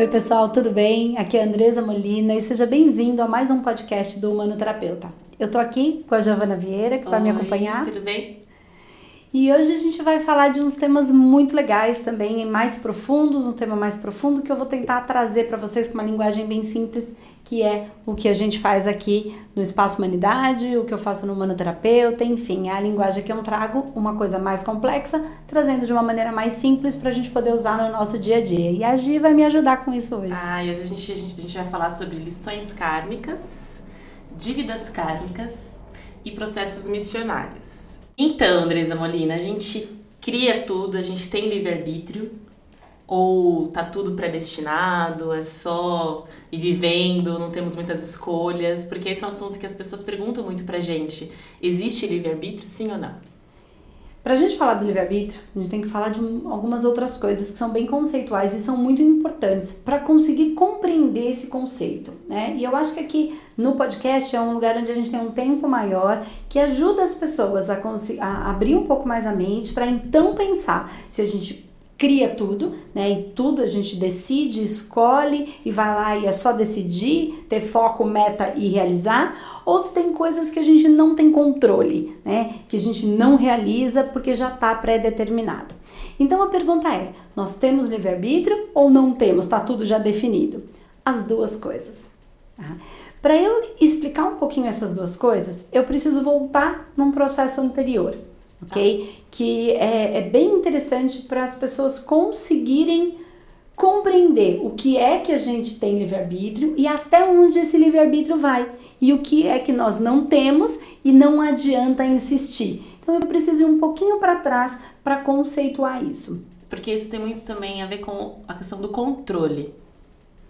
Oi, pessoal, tudo bem? Aqui é a Andresa Molina e seja bem-vindo a mais um podcast do Humano Terapeuta. Eu tô aqui com a Giovana Vieira, que Oi, vai me acompanhar. Tudo bem? E hoje a gente vai falar de uns temas muito legais também, mais profundos, um tema mais profundo que eu vou tentar trazer para vocês com uma linguagem bem simples, que é o que a gente faz aqui no Espaço Humanidade, o que eu faço no Humanoterapeuta, enfim, é a linguagem que eu trago, uma coisa mais complexa, trazendo de uma maneira mais simples para a gente poder usar no nosso dia a dia. E a Gi vai me ajudar com isso hoje. Ah, e hoje a gente, a gente, vai falar sobre lições kármicas, dívidas kármicas e processos missionários. Então, Andresa Molina, a gente cria tudo, a gente tem livre-arbítrio, ou tá tudo predestinado, é só ir vivendo, não temos muitas escolhas, porque esse é um assunto que as pessoas perguntam muito pra gente. Existe livre-arbítrio, sim ou não? Para a gente falar do livre-arbítrio, a gente tem que falar de algumas outras coisas que são bem conceituais e são muito importantes para conseguir compreender esse conceito, né? E eu acho que aqui no podcast é um lugar onde a gente tem um tempo maior que ajuda as pessoas a, a abrir um pouco mais a mente para então pensar se a gente cria tudo, né? E tudo a gente decide, escolhe e vai lá e é só decidir, ter foco, meta e realizar, ou se tem coisas que a gente não tem controle, né? Que a gente não realiza porque já está pré-determinado. Então a pergunta é: nós temos livre-arbítrio ou não temos? Está tudo já definido? As duas coisas. Tá? Para eu explicar um pouquinho essas duas coisas, eu preciso voltar num processo anterior ok? Que é, é bem interessante para as pessoas conseguirem compreender o que é que a gente tem livre-arbítrio e até onde esse livre-arbítrio vai e o que é que nós não temos e não adianta insistir. Então eu preciso ir um pouquinho para trás para conceituar isso. Porque isso tem muito também a ver com a questão do controle.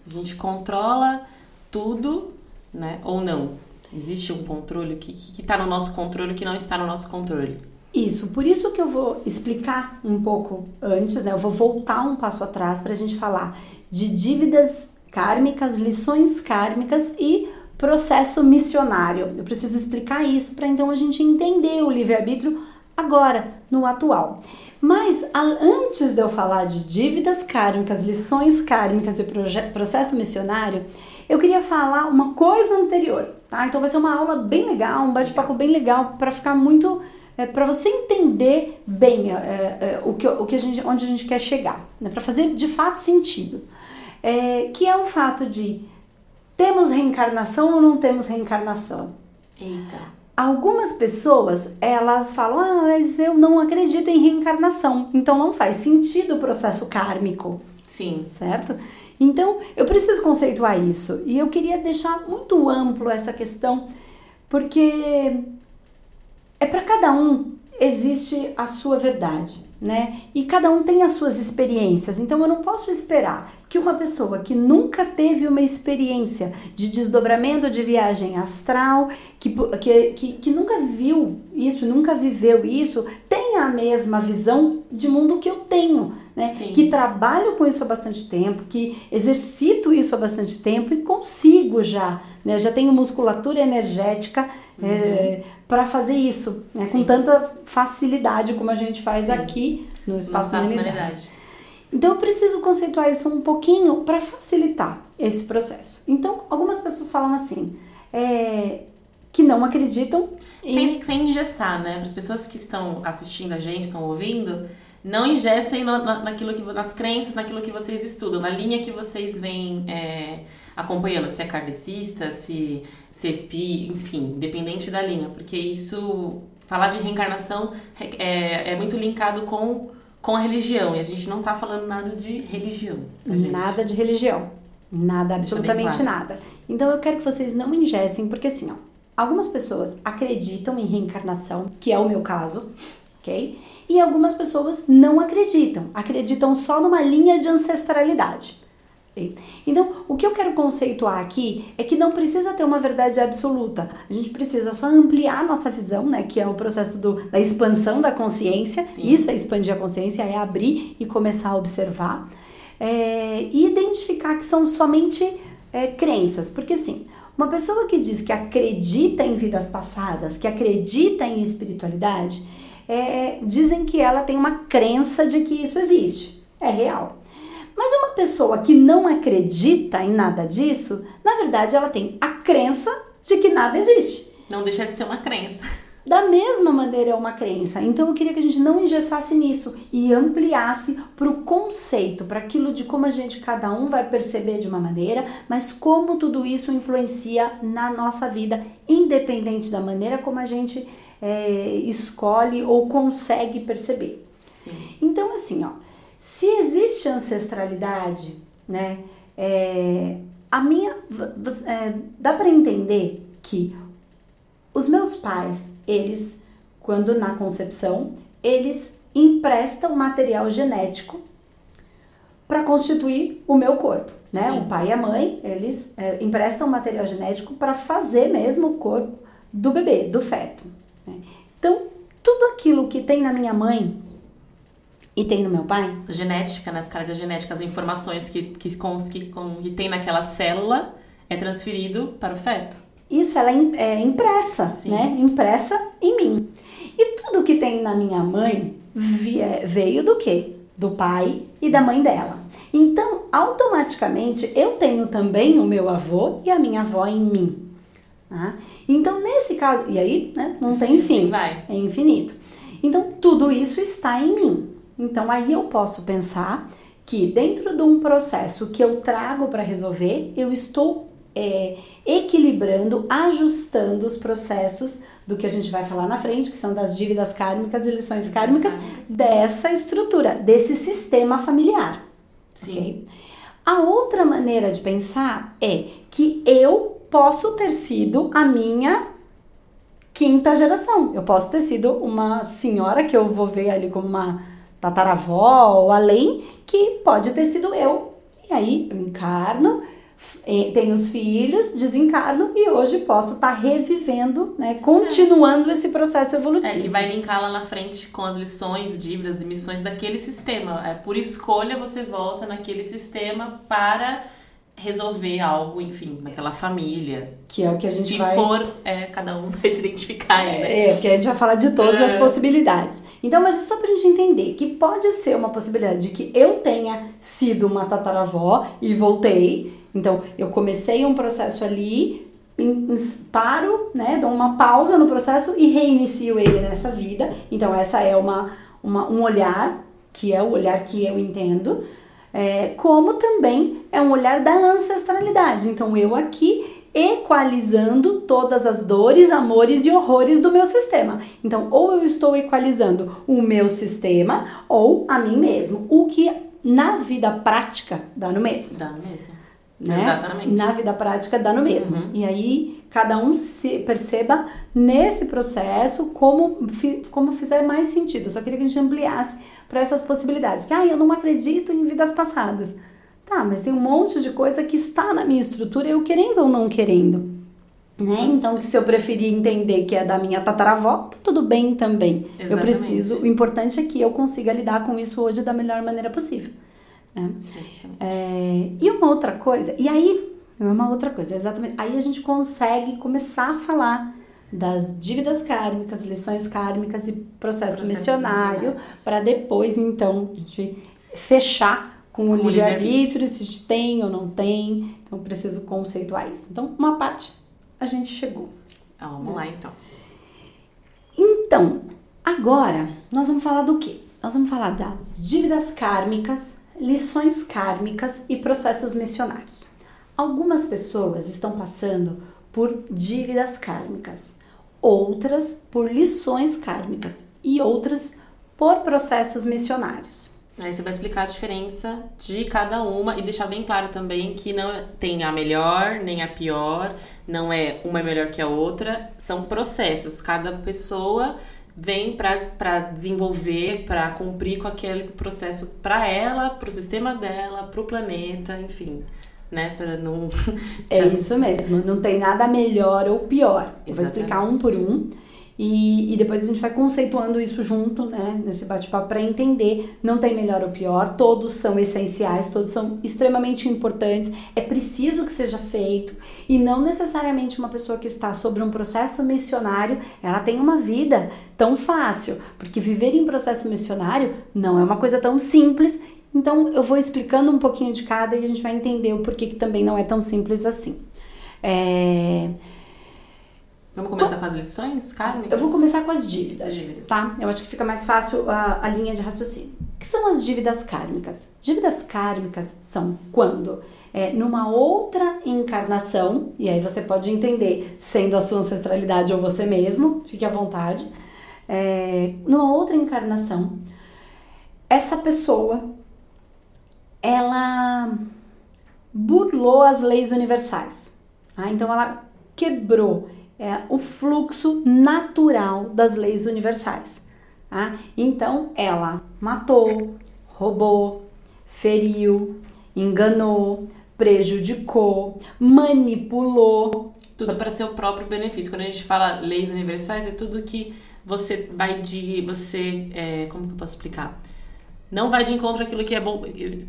A gente controla tudo, né? Ou não. Existe um controle que está no nosso controle que não está no nosso controle. Isso, por isso que eu vou explicar um pouco antes, né? Eu vou voltar um passo atrás para a gente falar de dívidas kármicas, lições kármicas e processo missionário. Eu preciso explicar isso para então a gente entender o livre-arbítrio agora, no atual. Mas antes de eu falar de dívidas kármicas, lições kármicas e processo missionário, eu queria falar uma coisa anterior, tá? Então vai ser uma aula bem legal, um bate-papo bem legal para ficar muito é, para você entender bem é, é, o, que, o que a gente, onde a gente quer chegar, né? para fazer de fato sentido. É, que é o fato de temos reencarnação ou não temos reencarnação? Eita. Algumas pessoas, elas falam, ah, mas eu não acredito em reencarnação, então não faz sentido o processo kármico. Sim. Certo? Então, eu preciso conceituar isso. E eu queria deixar muito amplo essa questão, porque é para cada um existe a sua verdade, né? E cada um tem as suas experiências. Então eu não posso esperar que uma pessoa que nunca teve uma experiência de desdobramento de viagem astral, que, que, que, que nunca viu isso, nunca viveu isso, tenha a mesma visão de mundo que eu tenho. Né? Que trabalho com isso há bastante tempo, que exercito isso há bastante tempo e consigo já, né? Já tenho musculatura energética uhum. é, para fazer isso, né? com tanta facilidade como a gente faz Sim. aqui no Espaço, no Humanidade. Humanidade. Então eu preciso conceituar isso um pouquinho para facilitar esse processo. Então, algumas pessoas falam assim, é, que não acreditam. Sem, e... sem engessar, né? Para as pessoas que estão assistindo a gente, estão ouvindo, não ingessem na, naquilo que, nas crenças, naquilo que vocês estudam, na linha que vocês vêm é, acompanhando, se é kardecista, se, se é espi, enfim, independente da linha, porque isso, falar de reencarnação é, é muito linkado com, com a religião, e a gente não está falando nada de religião. Tá, nada de religião. Nada, absolutamente claro. nada. Então eu quero que vocês não ingessem, porque assim, ó, algumas pessoas acreditam em reencarnação, que é o meu caso, ok? E algumas pessoas não acreditam, acreditam só numa linha de ancestralidade. Então, o que eu quero conceituar aqui é que não precisa ter uma verdade absoluta. A gente precisa só ampliar a nossa visão, né? Que é o processo do, da expansão da consciência. Sim. Isso é expandir a consciência, é abrir e começar a observar. É, e identificar que são somente é, crenças. Porque, assim, uma pessoa que diz que acredita em vidas passadas, que acredita em espiritualidade, é, dizem que ela tem uma crença de que isso existe. É real. Mas uma pessoa que não acredita em nada disso, na verdade ela tem a crença de que nada existe. Não deixa de ser uma crença. Da mesma maneira é uma crença. Então eu queria que a gente não engessasse nisso e ampliasse para o conceito, para aquilo de como a gente, cada um vai perceber de uma maneira, mas como tudo isso influencia na nossa vida, independente da maneira como a gente é, escolhe ou consegue perceber. Sim. Então, assim, ó, se existe ancestralidade, né, é, a minha, é, dá para entender que os meus pais, eles, quando na concepção, eles emprestam material genético para constituir o meu corpo, né? Sim. O pai e a mãe, eles é, emprestam material genético para fazer mesmo o corpo do bebê, do feto. Né? Então, tudo aquilo que tem na minha mãe e tem no meu pai, genética, nas cargas genéticas, as informações que, que, com, que, que tem naquela célula é transferido para o feto. isso ela é im- impressa, Sim. né? Impressa em mim. E tudo que tem na minha mãe veio do quê? Do pai e da mãe dela. Então, automaticamente, eu tenho também o meu avô e a minha avó em mim. Tá? Então, nesse caso, e aí, né, não tem Sim, fim, vai. é infinito. Então, tudo isso está em mim. Então, aí eu posso pensar que dentro de um processo que eu trago para resolver, eu estou é, equilibrando, ajustando os processos do que a gente vai falar na frente, que são das dívidas kármicas e lições kármicas, dessa estrutura, desse sistema familiar. Sim. ok? A outra maneira de pensar é que eu posso ter sido a minha quinta geração. Eu posso ter sido uma senhora que eu vou ver ali como uma tataravó ou além, que pode ter sido eu. E aí eu encarno, eh, tenho os filhos, desencarno e hoje posso estar revivendo, né, continuando esse processo É, evolutivo. que vai linkar lá na frente com as lições, dívidas e missões daquele sistema. É, por escolha, você volta naquele sistema para resolver algo, enfim, naquela família. Que é o que a gente Se vai for, é, cada um vai se identificar aí, né? É, porque a gente vai falar de todas as É. possibilidades. Então, mas é só pra gente entender que pode ser uma possibilidade de que eu tenha sido uma tataravó e voltei. Então, eu comecei um processo ali, paro, né, dou uma pausa no processo e reinicio ele nessa vida. Então, essa é uma, uma, um olhar, que é o olhar que eu entendo. É, como também é um olhar da ancestralidade. Então, eu aqui equalizando todas as dores, amores e horrores do meu sistema. Então, ou eu estou equalizando o meu sistema ou a mim mesmo, o que na vida prática dá no mesmo. Dá mesmo. Né? Exatamente. Na vida prática dá no mesmo. Uhum. E aí cada um se perceba nesse processo como, como fizer mais sentido. Eu só queria que a gente ampliasse para essas possibilidades. Porque ah, eu não acredito em vidas passadas. Tá, mas tem um monte de coisa que está na minha estrutura, eu querendo ou não querendo. Né? Então, se eu preferir entender que é da minha tataravó, tá tudo bem também. Eu Exatamente. preciso, o importante é que eu consiga lidar com isso hoje da melhor maneira possível. Né? É, e uma outra coisa, e aí, é uma outra coisa, exatamente. Aí a gente consegue começar a falar das dívidas kármicas, lições kármicas e processo Processos missionário, para depois, então, a gente fechar com o Com o livre-arbítrio, se a gente tem ou não tem. Então, preciso conceituar isso. Então, uma parte a gente chegou. Ah, vamos lá, então. Então, agora nós vamos falar do quê? Nós vamos falar das dívidas kármicas, lições kármicas e processos missionários. Algumas pessoas estão passando por dívidas kármicas, outras por lições kármicas e outras por processos missionários. Aí você vai explicar a diferença de cada uma e deixar bem claro também que não tem a melhor nem a pior, não é uma melhor que a outra, são processos. Cada pessoa vem para desenvolver, para cumprir com aquele processo para ela, para o sistema dela, para o planeta, enfim, né? Para não. É isso mesmo, não tem nada melhor ou pior. Eu vou explicar um por um e, e depois a gente vai conceituando isso junto, né, nesse bate-papo para entender. Não tem melhor ou pior, todos são essenciais, todos são extremamente importantes. É preciso que seja feito e não necessariamente uma pessoa que está sobre um processo missionário, ela tem uma vida tão fácil, porque viver em processo missionário não é uma coisa tão simples Então eu vou explicando um pouquinho de cada e a gente vai entender o porquê que também não é tão simples assim. É... Vamos começar com as lições kármicas? Eu vou começar com as dívidas, Dívidas. tá? Eu acho que fica mais fácil a, a linha de raciocínio. O que são as dívidas kármicas? Dívidas kármicas são quando, é, numa outra encarnação, e aí você pode entender sendo a sua ancestralidade ou você mesmo, fique à vontade, é, numa outra encarnação, essa pessoa, ela burlou as leis universais. tá? Então ela quebrou é, o fluxo natural das leis universais. tá? Então ela matou, roubou, feriu, enganou, prejudicou, manipulou. Tudo para seu próprio benefício. Quando a gente fala leis universais, é tudo que você vai de. Você. é, como que eu posso explicar? Não vai de encontro àquilo que é bom,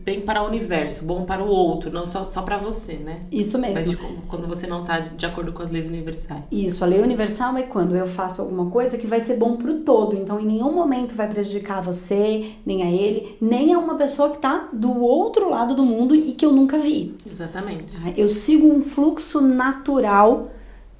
bem para o universo, bom para o outro, não só, só para você, né? Isso mesmo. de, quando você não tá de acordo com as leis universais. Isso, a lei universal é quando eu faço alguma coisa que vai ser bom pro todo. Então, em nenhum momento vai prejudicar você, nem a ele, nem a uma pessoa que tá do outro lado do mundo e que eu nunca vi. Exatamente. tá? Eu sigo um fluxo natural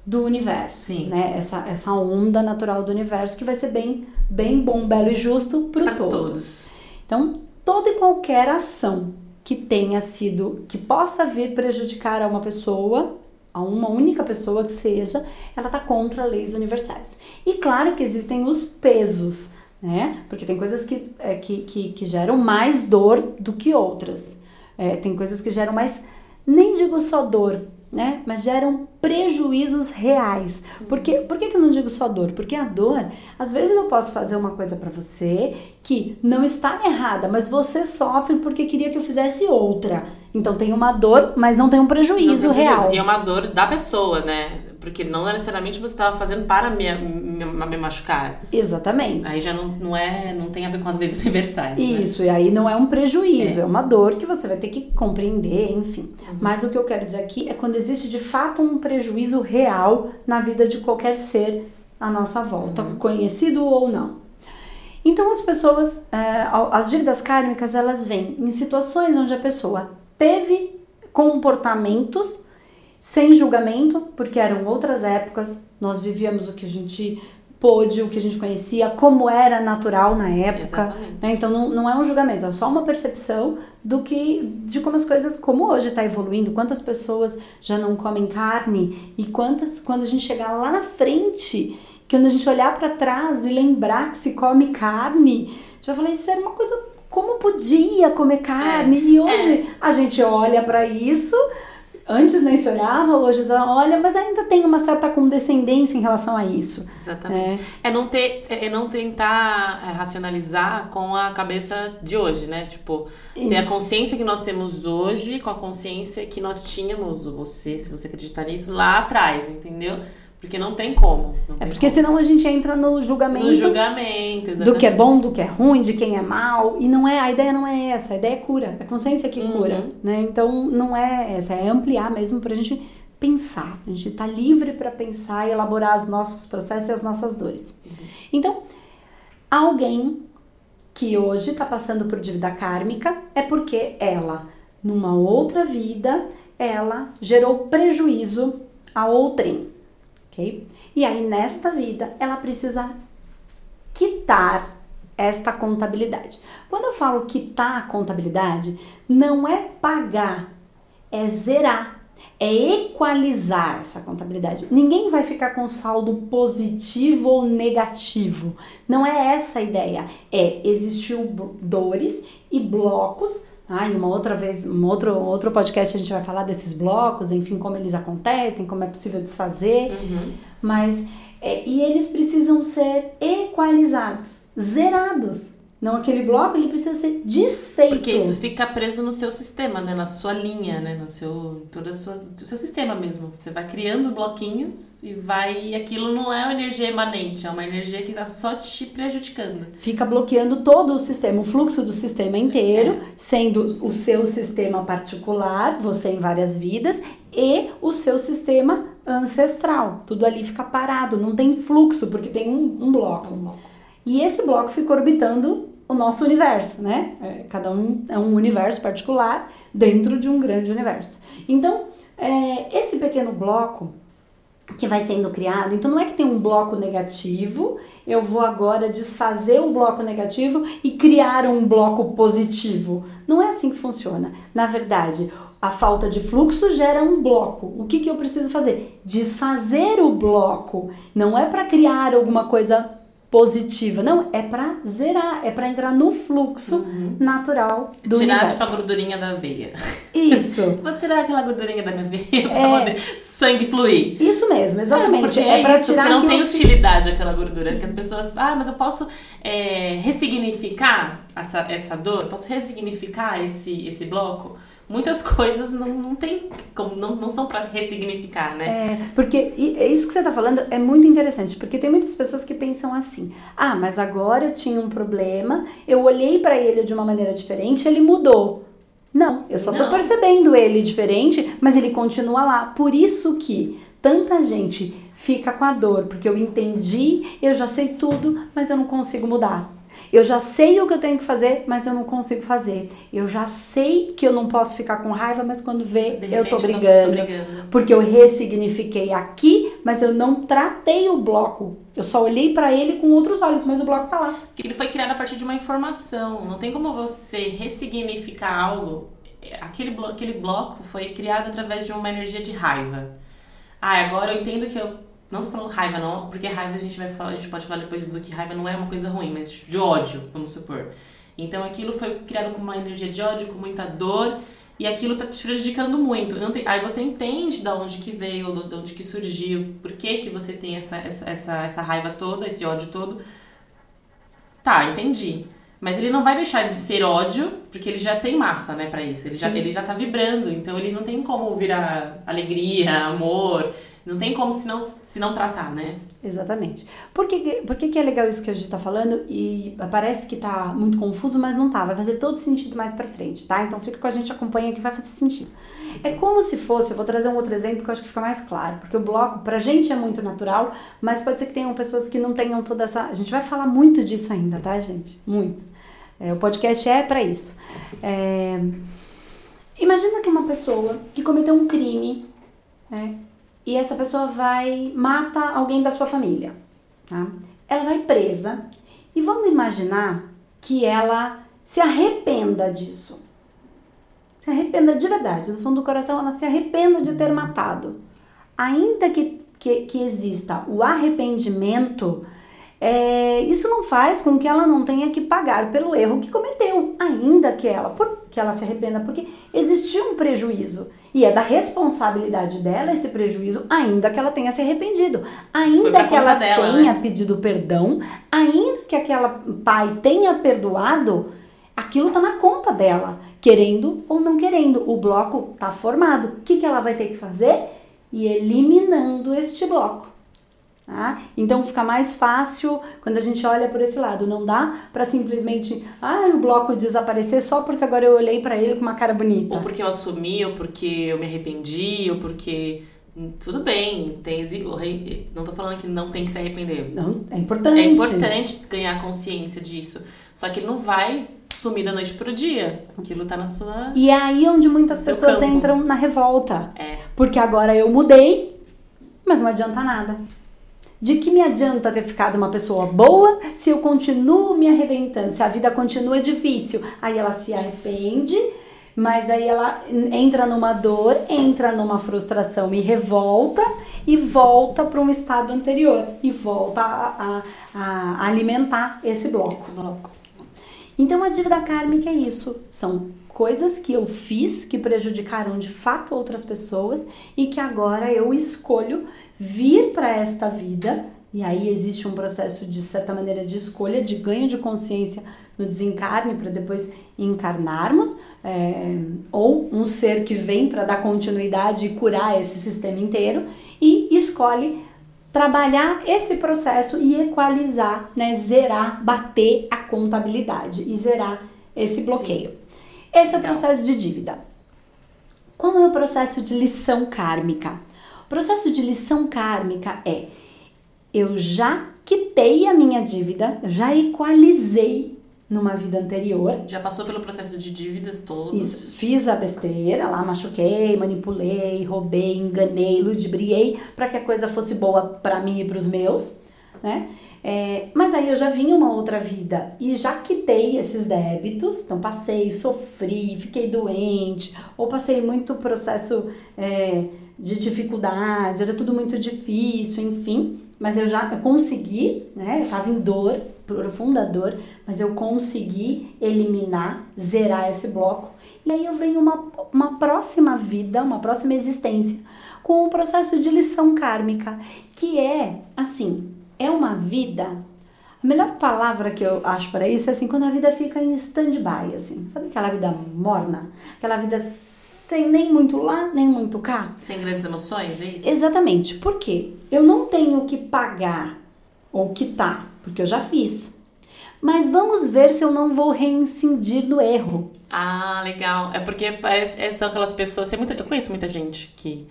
do universo, Sim. né? Essa, essa onda natural do universo que vai ser bem, bem bom, belo e justo Para todo. todos. Então, toda e qualquer ação que tenha sido, que possa vir prejudicar a uma pessoa, a uma única pessoa que seja, ela tá contra leis universais. E claro que existem os pesos, né? Porque tem coisas que, é, que, que, que geram mais dor do que outras. É, tem coisas que geram mais, nem digo só dor, né? Mas geram prejuízos reais. Por, que, por que, que eu não digo só dor? Porque a dor, às vezes eu posso fazer uma coisa pra você que não está errada, mas você sofre porque queria que eu fizesse outra. Então tem uma dor, mas não tem um prejuízo Não tem real. prejuízo. E é uma dor da pessoa, né? Porque não necessariamente você estava fazendo para me, me, me machucar. Exatamente. Aí já não, não, é, não tem a ver com as leis universais. né? Isso, e aí não é um prejuízo, é. uma dor que você vai ter que compreender, enfim. Mas o que eu quero dizer aqui é quando existe de fato um prejuízo real na vida de qualquer ser à nossa volta, conhecido ou não. Então as pessoas, é, as dívidas kármicas, elas vêm em situações onde a pessoa teve comportamentos sem julgamento, porque eram outras épocas, nós vivíamos o que a gente pôde, o que a gente conhecia, como era natural na época. Né? Então não, não é um julgamento, é só uma percepção do que de como as coisas, como hoje está evoluindo, quantas pessoas já não comem carne e quantas quando a gente chegar lá na frente, que quando a gente olhar para trás e lembrar que se come carne, a gente vai falar isso era uma coisa como podia comer carne e hoje a gente olha para isso Antes nem se olhava, hoje já olha, mas ainda tem uma certa condescendência em relação a isso. Exatamente. É, não, ter, é não tentar é, racionalizar com a cabeça de hoje, né? Tipo, ter a consciência que nós temos hoje com a consciência que nós tínhamos, você, se você acreditar nisso, lá atrás, entendeu? Porque não tem como. Não É tem porque como. senão a gente entra no julgamento, No julgamento, exatamente. do que é bom, do que é ruim, de quem é mal. E não é, a ideia não é essa, a ideia é cura, é consciência que Uhum. cura, né? Então não é essa, é ampliar mesmo pra gente pensar, a gente tá livre para pensar e elaborar os nossos processos e as nossas dores. Então, alguém que hoje tá passando por dívida kármica é porque ela, numa outra vida, ela gerou prejuízo a outrem, ok? E aí, nesta vida, ela precisa quitar esta contabilidade. Quando eu falo quitar a contabilidade, não é pagar, é zerar, é equalizar essa contabilidade. Ninguém vai ficar com saldo positivo ou negativo. Não é essa a ideia. É existir o- dores e blocos. Ah, e uma outra vez, um outro, outro podcast a gente vai falar desses blocos, enfim, como eles acontecem, como é possível desfazer. Uhum. Mas é, e eles precisam ser equalizados, zerados. Não aquele bloco, ele precisa ser desfeito. Porque isso fica preso no seu sistema, né? Na sua linha, né? No seu, toda a sua, do seu sistema mesmo. Você vai criando bloquinhos e vai... Aquilo não é uma energia emanente, é uma energia que tá só te prejudicando. Fica bloqueando todo o sistema, o fluxo do sistema inteiro, sendo o seu sistema particular, você em várias vidas, e o seu sistema ancestral. Tudo ali fica parado, não tem fluxo, porque tem um, um bloco. E esse bloco fica orbitando o nosso universo, né? É, cada um é um universo particular dentro de um grande universo. Então, é, esse pequeno bloco que vai sendo criado. Então não é que tem um bloco negativo, eu vou agora desfazer o bloco negativo e criar um bloco positivo. Não é assim que funciona. Na verdade, a falta de fluxo gera um bloco. O que, que eu preciso fazer? Desfazer o bloco. Não é para criar alguma coisa positiva. Não, é para zerar, é para entrar no fluxo uhum. natural do tirar, universo. Tirar tipo a gordurinha da veia. Isso. Vou tirar aquela gordurinha da minha veia para é... poder sangue fluir. Isso mesmo, exatamente. É, é para tirar porque não tem utilidade que... aquela gordura, porque as pessoas, ah, mas eu posso é, ressignificar essa, essa dor, posso ressignificar esse esse bloco muitas coisas não, não tem como não, não são para ressignificar, né? É, porque é isso que você está falando é muito interessante, porque tem muitas pessoas que pensam assim: "Ah, mas agora eu tinha um problema, eu olhei para ele de uma maneira diferente, ele mudou". Não, eu só estou percebendo ele diferente, mas ele continua lá. Por isso que tanta gente fica com a dor, porque eu entendi, eu já sei tudo, mas eu não consigo mudar. Eu já sei o que eu tenho que fazer, mas eu não consigo fazer. Eu já sei que eu não posso ficar com raiva, mas quando vê, eu tô brigando, eu tô brigando. Porque eu ressignifiquei aqui, mas eu não tratei o bloco. Eu só olhei para ele com outros olhos, mas o bloco tá lá. Porque ele foi criado a partir de uma informação. Não tem como você ressignificar algo. Aquele, blo aquele bloco foi criado através de uma energia de raiva. Ah, agora eu entendo que eu não tô falando raiva, não, porque raiva a gente vai falar, a gente pode falar depois do que raiva não é uma coisa ruim, mas de ódio, vamos supor. Então aquilo foi criado com uma energia de ódio, com muita dor, e aquilo tá te prejudicando muito. Tem, aí você entende de onde que veio, de onde que surgiu, por que que você tem essa, essa, essa, essa raiva toda, esse ódio todo. Tá, entendi. Mas ele não vai deixar de ser ódio, porque ele já tem massa, né, para isso. Ele já, ele já tá vibrando, então ele não tem como virar alegria, amor. Não tem como se não, se não tratar, né? Exatamente. Por que, por que, que é legal isso que a gente tá falando? E parece que tá muito confuso, mas não tá. Vai fazer todo sentido mais pra frente, tá? Então fica com a gente, acompanha que vai fazer sentido. É como se fosse, eu vou trazer um outro exemplo que eu acho que fica mais claro, porque o bloco pra gente é muito natural, mas pode ser que tenham pessoas que não tenham toda essa. A gente vai falar muito disso ainda, tá, gente? Muito. É, o podcast é para isso. É... Imagina que uma pessoa que cometeu um crime, né? E essa pessoa vai mata alguém da sua família, tá? Ela vai presa e vamos imaginar que ela se arrependa disso. Se arrependa de verdade, do fundo do coração, ela se arrependa de ter matado. Ainda que, que, que exista o arrependimento, é, isso não faz com que ela não tenha que pagar pelo erro que cometeu, ainda que ela, por, que ela se arrependa, porque existiu um prejuízo. E é da responsabilidade dela esse prejuízo, ainda que ela tenha se arrependido. Ainda que ela dela, tenha né? pedido perdão, ainda que aquela pai tenha perdoado, aquilo tá na conta dela, querendo ou não querendo. O bloco tá formado. O que, que ela vai ter que fazer? E eliminando este bloco. Tá? Então fica mais fácil quando a gente olha por esse lado. Não dá para simplesmente, ah, o bloco desaparecer só porque agora eu olhei para ele com uma cara bonita. Ou porque eu assumi, ou porque eu me arrependi, ou porque hum, tudo bem, tem não tô falando que não tem que se arrepender. Não, é importante. É importante ganhar consciência disso. Só que não vai sumir da noite pro dia. Aquilo tá na sua E é aí onde muitas pessoas campo. entram na revolta. É. Porque agora eu mudei, mas não adianta nada. De que me adianta ter ficado uma pessoa boa se eu continuo me arrebentando, se a vida continua difícil? Aí ela se arrepende, mas daí ela entra numa dor, entra numa frustração e revolta e volta para um estado anterior e volta a, a, a alimentar esse bloco. esse bloco. Então a dívida kármica é isso, são coisas que eu fiz que prejudicaram de fato outras pessoas e que agora eu escolho vir para esta vida. E aí existe um processo de certa maneira de escolha, de ganho de consciência no desencarne para depois encarnarmos, é, ou um ser que vem para dar continuidade e curar esse sistema inteiro e escolhe trabalhar esse processo e equalizar, né, zerar, bater a contabilidade e zerar esse bloqueio. Sim. Esse é o processo de dívida. Como é o processo de lição kármica? O processo de lição kármica é eu já quitei a minha dívida, já equalizei numa vida anterior. Já passou pelo processo de dívidas todos. Isso, fiz a besteira lá, machuquei, manipulei, roubei, enganei, ludibriei para que a coisa fosse boa para mim e para os meus, né? É, mas aí eu já vinha uma outra vida e já quitei esses débitos, então passei, sofri, fiquei doente, ou passei muito processo é, de dificuldade, era tudo muito difícil, enfim. Mas eu já eu consegui, né? Eu tava em dor, profunda dor, mas eu consegui eliminar, zerar esse bloco. E aí eu venho uma, uma próxima vida, uma próxima existência, com o um processo de lição kármica, que é assim, é uma vida. A melhor palavra que eu acho para isso é assim, quando a vida fica em stand-by, assim. Sabe aquela vida morna? Aquela vida sem nem muito lá, nem muito cá. Sem grandes emoções, é isso? Exatamente. Por quê? Eu não tenho que pagar ou quitar, porque eu já fiz. Mas vamos ver se eu não vou reincidir no erro. Ah, legal. É porque parece, é, são aquelas pessoas. Tem muita, eu conheço muita gente que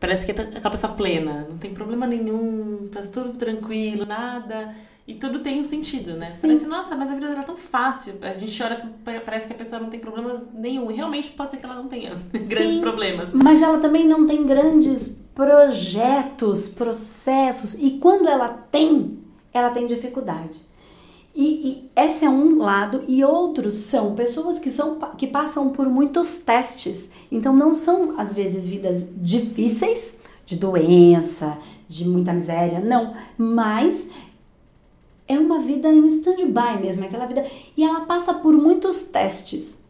parece que é aquela pessoa plena, não tem problema nenhum, tá tudo tranquilo, nada. E tudo tem um sentido, né? Sim. Parece, nossa, mas a vida dela é tão fácil. A gente olha, parece que a pessoa não tem problemas nenhum. E realmente pode ser que ela não tenha grandes Sim, problemas. Mas ela também não tem grandes projetos, processos. E quando ela tem, ela tem dificuldade. E, e esse é um lado, e outros são pessoas que, são, que passam por muitos testes. Então, não são, às vezes, vidas difíceis, de doença, de muita miséria, não. Mas é uma vida em stand-by mesmo, aquela vida. E ela passa por muitos testes.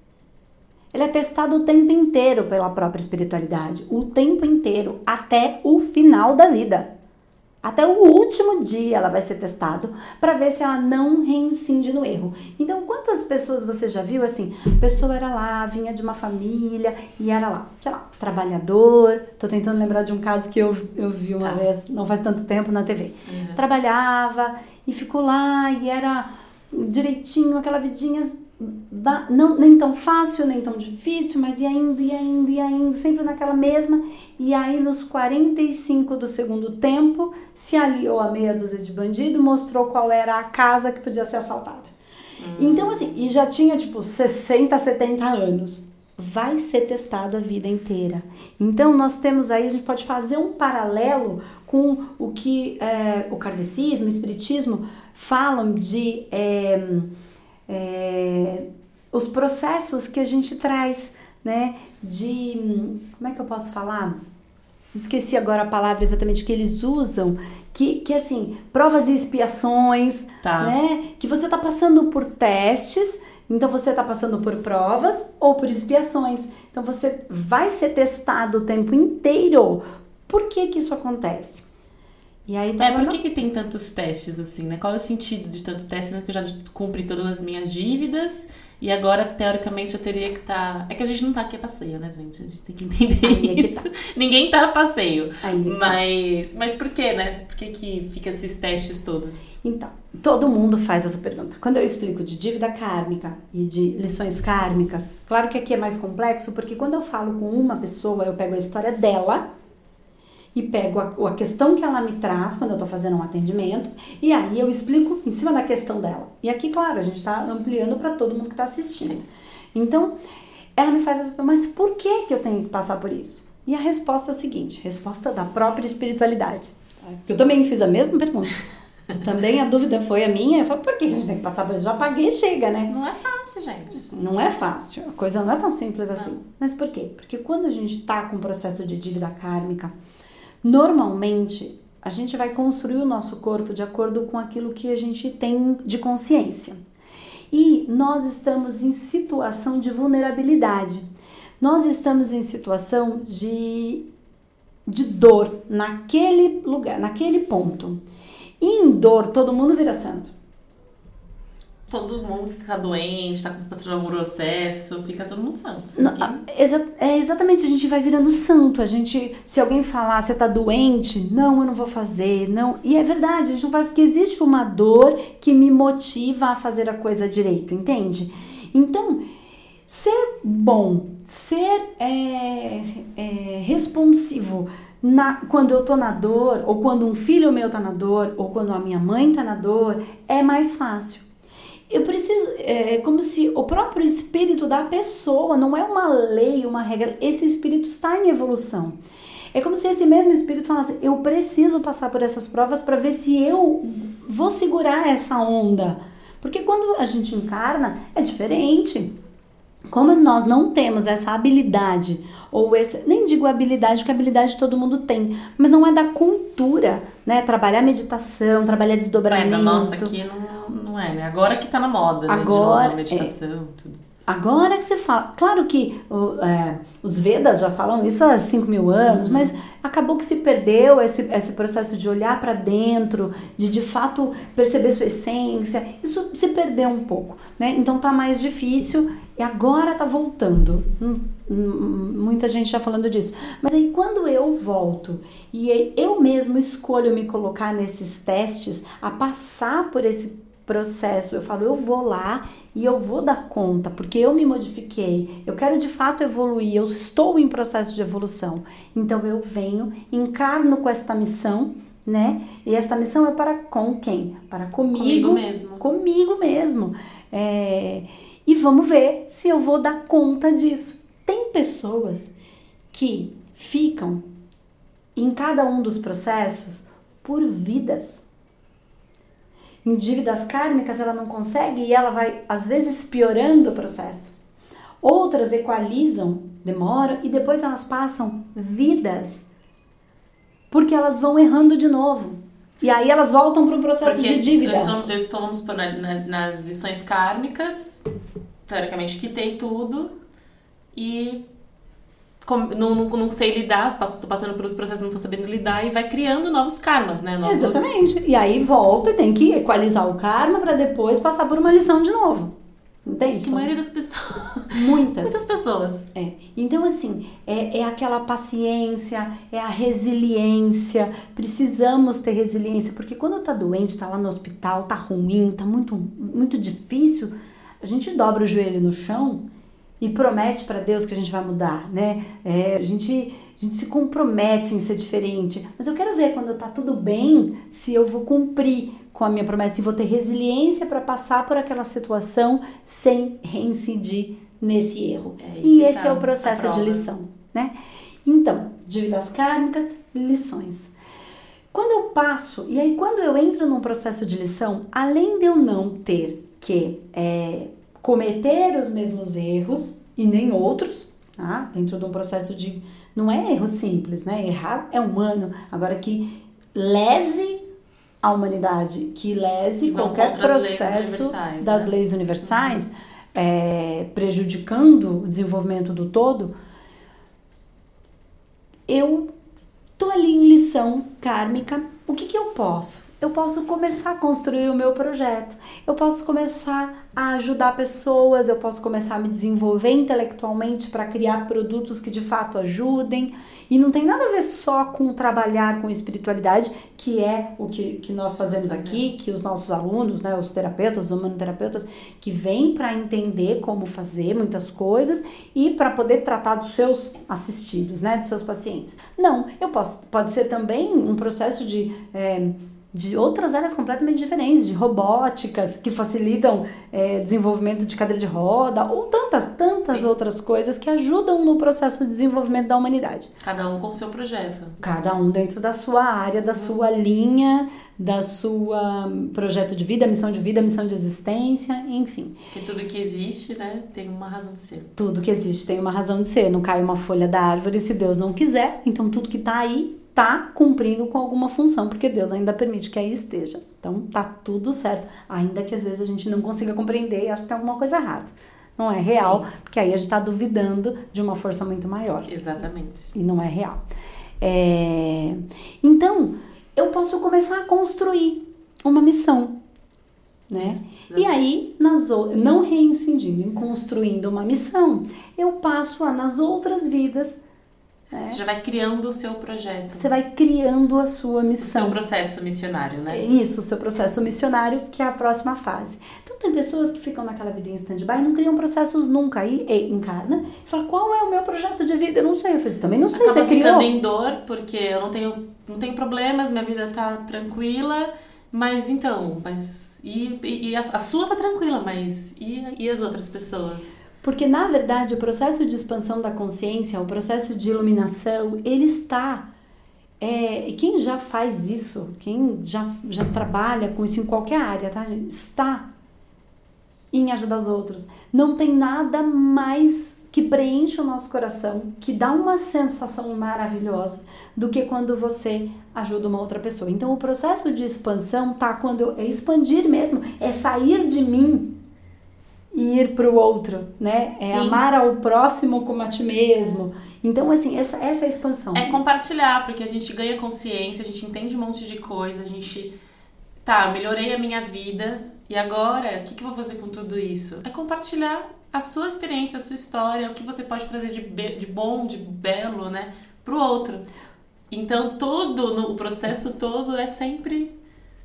Ele é testado o tempo inteiro pela própria espiritualidade, o tempo inteiro, até o final da vida. Até o último dia ela vai ser testado para ver se ela não reincide no erro. Então, quantas pessoas você já viu assim? A pessoa era lá, vinha de uma família e era lá, sei lá, trabalhador. Tô tentando lembrar de um caso que eu, eu vi uma tá. vez, não faz tanto tempo, na TV. Uhum. Trabalhava e ficou lá e era direitinho, aquela vidinha não, nem tão fácil, nem tão difícil, mas ia indo, ia indo, ia indo, sempre naquela mesma. E aí, nos 45 do segundo tempo, se aliou a meia dúzia de bandido, mostrou qual era a casa que podia ser assaltada. Hum. Então, assim, e já tinha tipo 60, 70 anos. Vai ser testado a vida inteira. Então, nós temos aí, a gente pode fazer um paralelo com o que é, o kardecismo, o espiritismo falam de. É, é, os processos que a gente traz, né? De. Como é que eu posso falar? Esqueci agora a palavra exatamente que eles usam, que, que assim, provas e expiações, tá. né? Que você tá passando por testes, então você tá passando por provas ou por expiações. Então você vai ser testado o tempo inteiro. Por que que isso acontece? E aí tá é, por que, que tem tantos testes assim, né? Qual é o sentido de tantos testes, né? Que eu já cumpri todas as minhas dívidas e agora, teoricamente, eu teria que estar. Tá... É que a gente não tá aqui a passeio, né, gente? A gente tem que entender aí isso. É que tá. Ninguém tá a passeio. Aí é tá. mas, mas por que, né? Por que, que fica esses testes todos? Então, todo mundo faz essa pergunta. Quando eu explico de dívida kármica e de lições kármicas, claro que aqui é mais complexo, porque quando eu falo com uma pessoa, eu pego a história dela e pego a, a, questão que ela me traz quando eu estou fazendo um atendimento e aí eu explico em cima da questão dela. E aqui, claro, a gente está ampliando para todo mundo que está assistindo. Então, ela me faz essa mas por que, que eu tenho que passar por isso? E a resposta é a seguinte: resposta da própria espiritualidade. Eu também fiz a mesma pergunta. Também a dúvida foi a minha. Eu falei, por que a gente tem que passar por isso? Já paguei e chega, né? Não é fácil, gente. Não é fácil. A coisa não é tão simples assim. Mas por quê? Porque quando a gente está com um processo de dívida kármica, Normalmente, a gente vai construir o nosso corpo de acordo com aquilo que a gente tem de consciência. E nós estamos em situação de vulnerabilidade. Nós estamos em situação de, de dor naquele lugar, naquele ponto. E em dor, todo mundo vira santo todo mundo fica doente, está passando algum processo, fica todo mundo santo. Não, exa é exatamente, a gente vai virando santo. A gente, se alguém falar, você tá doente, não, eu não vou fazer, não. E é verdade, a gente não faz porque existe uma dor que me motiva a fazer a coisa direito, entende? Então, ser bom, ser é, é, responsivo na, quando eu tô na dor, ou quando um filho meu tá na dor, ou quando a minha mãe tá na dor, é mais fácil. Eu preciso. É como se o próprio espírito da pessoa não é uma lei, uma regra. Esse espírito está em evolução. É como se esse mesmo espírito falasse: eu preciso passar por essas provas para ver se eu vou segurar essa onda. Porque quando a gente encarna, é diferente. Como nós não temos essa habilidade, ou esse, nem digo habilidade, porque habilidade todo mundo tem, mas não é da cultura, né? Trabalhar meditação, trabalhar desdobramento. É, da nossa aqui não, não é, né? Agora que tá na moda, né? Agora, De meditação, é. tudo. Agora que você fala, claro que é, os Vedas já falam isso há 5 mil anos, uhum. mas acabou que se perdeu esse, esse processo de olhar para dentro, de de fato perceber sua essência. Isso se perdeu um pouco, né? Então tá mais difícil e agora tá voltando. Hum, hum, muita gente já falando disso. Mas aí quando eu volto e eu mesmo escolho me colocar nesses testes, a passar por esse processo. Eu falo, eu vou lá e eu vou dar conta, porque eu me modifiquei, eu quero de fato evoluir, eu estou em processo de evolução. Então eu venho, encarno com esta missão, né? E esta missão é para com quem? Para comigo, comigo mesmo. Comigo mesmo. É, e vamos ver se eu vou dar conta disso. Tem pessoas que ficam em cada um dos processos por vidas em dívidas kármicas ela não consegue e ela vai às vezes piorando o processo. Outras equalizam, demoram e depois elas passam vidas porque elas vão errando de novo. E aí elas voltam para o processo porque de dívida. Eu estou, vamos por, nas lições kármicas, teoricamente quitei tudo e não, não, não sei lidar, estou passando pelos processos, não estou sabendo lidar e vai criando novos karmas, né? Novos... Exatamente. E aí volta e tem que equalizar o karma para depois passar por uma lição de novo. Entende? Acho que a maioria das pessoas. Muitas. Muitas pessoas. É. Então, assim, é, é aquela paciência, é a resiliência. Precisamos ter resiliência, porque quando tá doente, tá lá no hospital, tá ruim, tá muito, muito difícil, a gente dobra o joelho no chão e promete para Deus que a gente vai mudar, né? É, a, gente, a gente se compromete em ser diferente. Mas eu quero ver quando tá tudo bem se eu vou cumprir com a minha promessa e vou ter resiliência para passar por aquela situação sem reincidir nesse erro. É, e esse tá é o processo de lição, né? Então, dívidas kármicas, lições. Quando eu passo, e aí quando eu entro num processo de lição, além de eu não ter que é, cometer os mesmos erros e nem outros, tá? Dentro de um processo de. Não é erro simples, né? Errar é humano. Agora que lese a humanidade, que lese qualquer processo leis das né? leis universais, uhum. é, prejudicando o desenvolvimento do todo, eu tô ali em lição kármica. O que, que eu posso? Eu posso começar a construir o meu projeto. Eu posso começar a ajudar pessoas, eu posso começar a me desenvolver intelectualmente para criar produtos que de fato ajudem. E não tem nada a ver só com trabalhar com espiritualidade, que é o que, que nós fazemos aqui, que os nossos alunos, né, os terapeutas, os humanoterapeutas, que vêm para entender como fazer muitas coisas e para poder tratar dos seus assistidos, né, dos seus pacientes. Não, eu posso, pode ser também um processo de. É, de outras áreas completamente diferentes, de robóticas que facilitam é, desenvolvimento de cadeira de roda, ou tantas, tantas Sim. outras coisas que ajudam no processo de desenvolvimento da humanidade. Cada um com o seu projeto. Cada um dentro da sua área, da sua linha, da sua projeto de vida, missão de vida, missão de existência, enfim. Que tudo que existe, né, tem uma razão de ser. Tudo que existe tem uma razão de ser. Não cai uma folha da árvore se Deus não quiser. Então tudo que está aí tá cumprindo com alguma função, porque Deus ainda permite que aí esteja. Então tá tudo certo, ainda que às vezes a gente não consiga compreender e acha que tem alguma coisa errada. Não é real, Sim. porque aí a gente está duvidando de uma força muito maior. Exatamente. E não é real. É... Então, eu posso começar a construir uma missão. Né? E aí, nas, não reincidindo em construindo uma missão, eu passo a, nas outras vidas, é. Você já vai criando o seu projeto. Você vai criando a sua missão. O seu processo missionário, né? Isso, o seu processo missionário, que é a próxima fase. Então, tem pessoas que ficam naquela vida em stand-by e não criam processos nunca. Aí encarna e fala, qual é o meu projeto de vida? Eu não sei. Eu falei, também não sei. Acaba você criou. ficando em dor, porque eu não tenho, não tenho problemas, minha vida tá tranquila. Mas então, mas E, e, e a, a, sua tá tranquila, mas e, e as outras pessoas? Porque, na verdade, o processo de expansão da consciência, o processo de iluminação, ele está. É, e quem já faz isso, quem já, já trabalha com isso em qualquer área, tá? Está em ajudar os outros. Não tem nada mais que preenche o nosso coração, que dá uma sensação maravilhosa do que quando você ajuda uma outra pessoa. Então o processo de expansão tá quando é expandir mesmo, é sair de mim e ir para o outro, né? É Sim. amar ao próximo como a ti mesmo. Então, assim, essa, essa é a expansão. É compartilhar, porque a gente ganha consciência, a gente entende um monte de coisa, a gente. Tá, melhorei a minha vida, e agora, o que, que eu vou fazer com tudo isso? É compartilhar a sua experiência, a sua história, o que você pode trazer de, de bom, de belo, né, pro outro. Então, todo no, o processo todo é sempre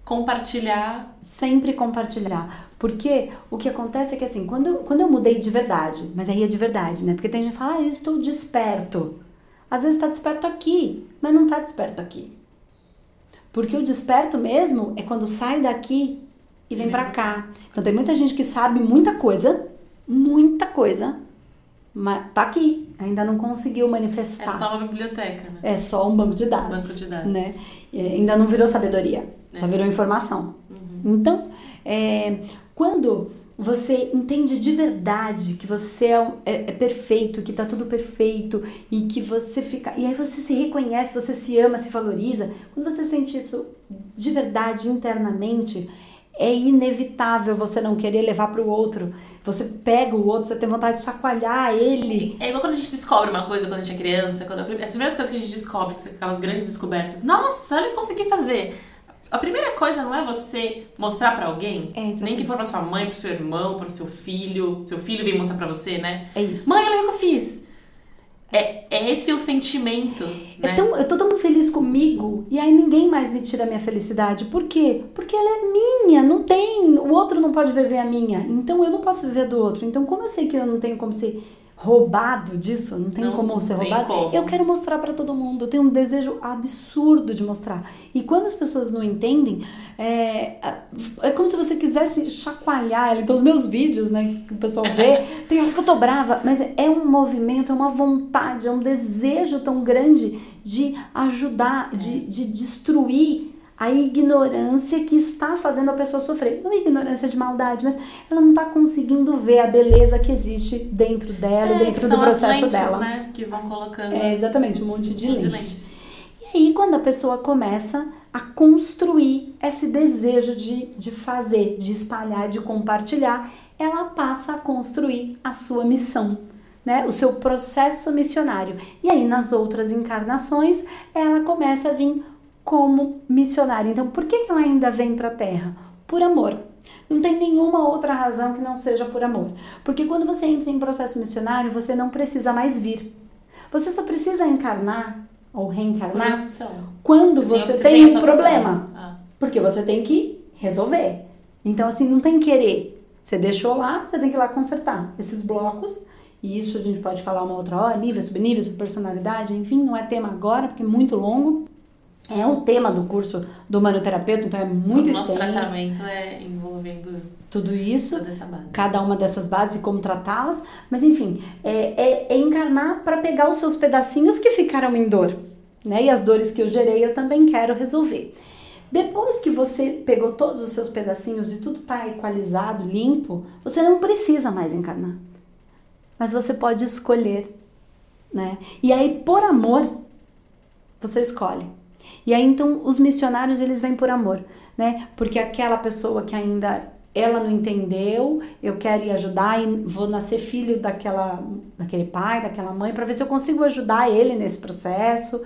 compartilhar. Sempre compartilhar. Porque o que acontece é que, assim, quando, quando eu mudei de verdade, mas aí é de verdade, né? Porque tem gente que fala, ah, eu estou desperto. Às vezes está desperto aqui, mas não está desperto aqui. Porque o desperto mesmo é quando sai daqui e vem para cá. Então tem muita gente que sabe muita coisa, muita coisa, mas tá aqui, ainda não conseguiu manifestar. É só uma biblioteca, né? É só um banco de dados. Banco de dados. Né? E ainda não virou sabedoria, é. só virou informação. Uhum. Então, é, quando você entende de verdade que você é, é, é, perfeito, que tá tudo perfeito e que você fica. E aí você se reconhece, você se ama, se valoriza. Quando você sente isso de verdade internamente, é inevitável você não querer levar para o outro. Você pega o outro, você tem vontade de chacoalhar ele. É igual quando a gente descobre uma coisa quando a gente é criança, quando as primeiras coisas que a gente descobre, que são aquelas grandes descobertas. Nossa, olha o que eu consegui fazer. A primeira coisa não é você mostrar para alguém, é nem que for para sua mãe, para seu irmão, para seu filho. Seu filho vem mostrar para você, né? É isso. Mãe, olha o que eu fiz. É, é esse o sentimento. É né? tão, eu tô tão feliz comigo e aí ninguém mais me tira a minha felicidade. Por quê? Porque ela é minha, não tem. O outro não pode viver a minha. Então eu não posso viver do outro. Então, como eu sei que eu não tenho como ser roubado disso, não tem não, como ser roubado. Como. Eu quero mostrar para todo mundo, eu tenho um desejo absurdo de mostrar. E quando as pessoas não entendem, é, é como se você quisesse chacoalhar. Então, os meus vídeos, né, que o pessoal vê, tem hora que eu tô brava, mas é um movimento, é uma vontade, é um desejo tão grande de ajudar, de, de destruir a ignorância que está fazendo a pessoa sofrer. Não é ignorância de maldade, mas ela não está conseguindo ver a beleza que existe dentro dela, é, dentro do processo lentes, dela. Né? Que vão colocando. É, exatamente, um monte de, um lente. de lente. E aí, quando a pessoa começa a construir esse desejo de, de fazer, de espalhar, de compartilhar, ela passa a construir a sua missão. Né, o seu processo missionário. E aí, nas outras encarnações, ela começa a vir como missionária. Então, por que ela ainda vem para a Terra? Por amor. Não tem nenhuma outra razão que não seja por amor. Porque quando você entra em processo missionário, você não precisa mais vir. Você só precisa encarnar ou reencarnar quando você, você, tem, tem um problema. Ah. Porque você tem que resolver. Então, assim, não tem querer. Você deixou lá, você tem que ir lá consertar esses blocos. E isso a gente pode falar uma outra hora, nível, subnível, personalidade, enfim, não é tema agora, porque é muito longo. É o tema do curso do manoterapeuta, então é muito extenso. O nosso tratamento é envolvendo tudo isso, cada uma dessas bases e como tratá-las. Mas enfim, é, é, é encarnar para pegar os seus pedacinhos que ficaram em dor, né? E as dores que eu gerei eu também quero resolver. Depois que você pegou todos os seus pedacinhos e tudo está equalizado, limpo, você não precisa mais encarnar. Mas você pode escolher, né? E aí, por amor, você escolhe. E aí então os missionários eles vêm por amor, né? Porque aquela pessoa que ainda ela não entendeu, eu quero ir ajudar e vou nascer filho daquela daquele pai, daquela mãe para ver se eu consigo ajudar ele nesse processo.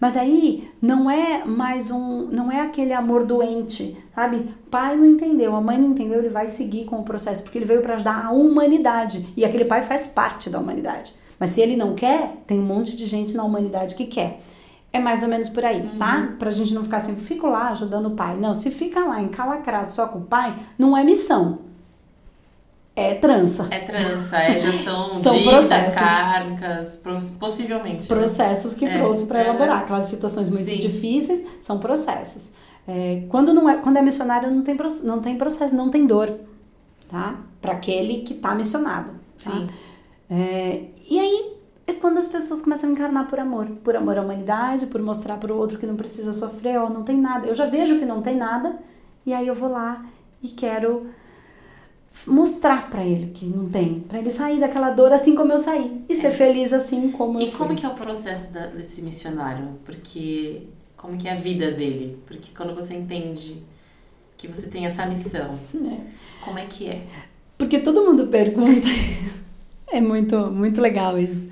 Mas aí não é mais um, não é aquele amor doente, sabe? Pai não entendeu, a mãe não entendeu, ele vai seguir com o processo porque ele veio para ajudar a humanidade e aquele pai faz parte da humanidade. Mas se ele não quer, tem um monte de gente na humanidade que quer. É mais ou menos por aí, tá? uhum. tá? Pra gente não ficar sempre, fico lá ajudando o pai. Não, se fica lá encalacrado só com o pai, não é missão. É trança. É trança, é, já são, são dívidas processos. kármicas, possivelmente. Processos né? que é, trouxe para é. elaborar. Aquelas situações muito Sim. difíceis são processos. É, quando, não é, quando é missionário, não tem, não tem processo, não tem dor, tá? Para aquele que tá missionado. Tá? Sim. É, e aí é quando as pessoas começam a encarnar por amor, por amor à humanidade, por mostrar para o outro que não precisa sofrer, ó, não tem nada. Eu já vejo que não tem nada, e aí eu vou lá e quero mostrar para ele que não tem, para ele sair daquela dor assim como eu saí e é. ser feliz assim como e eu E como que é o processo da, desse missionário? Porque como que é a vida dele? Porque quando você entende que você tem essa missão, é. como é que é? Porque todo mundo pergunta, é muito muito legal isso.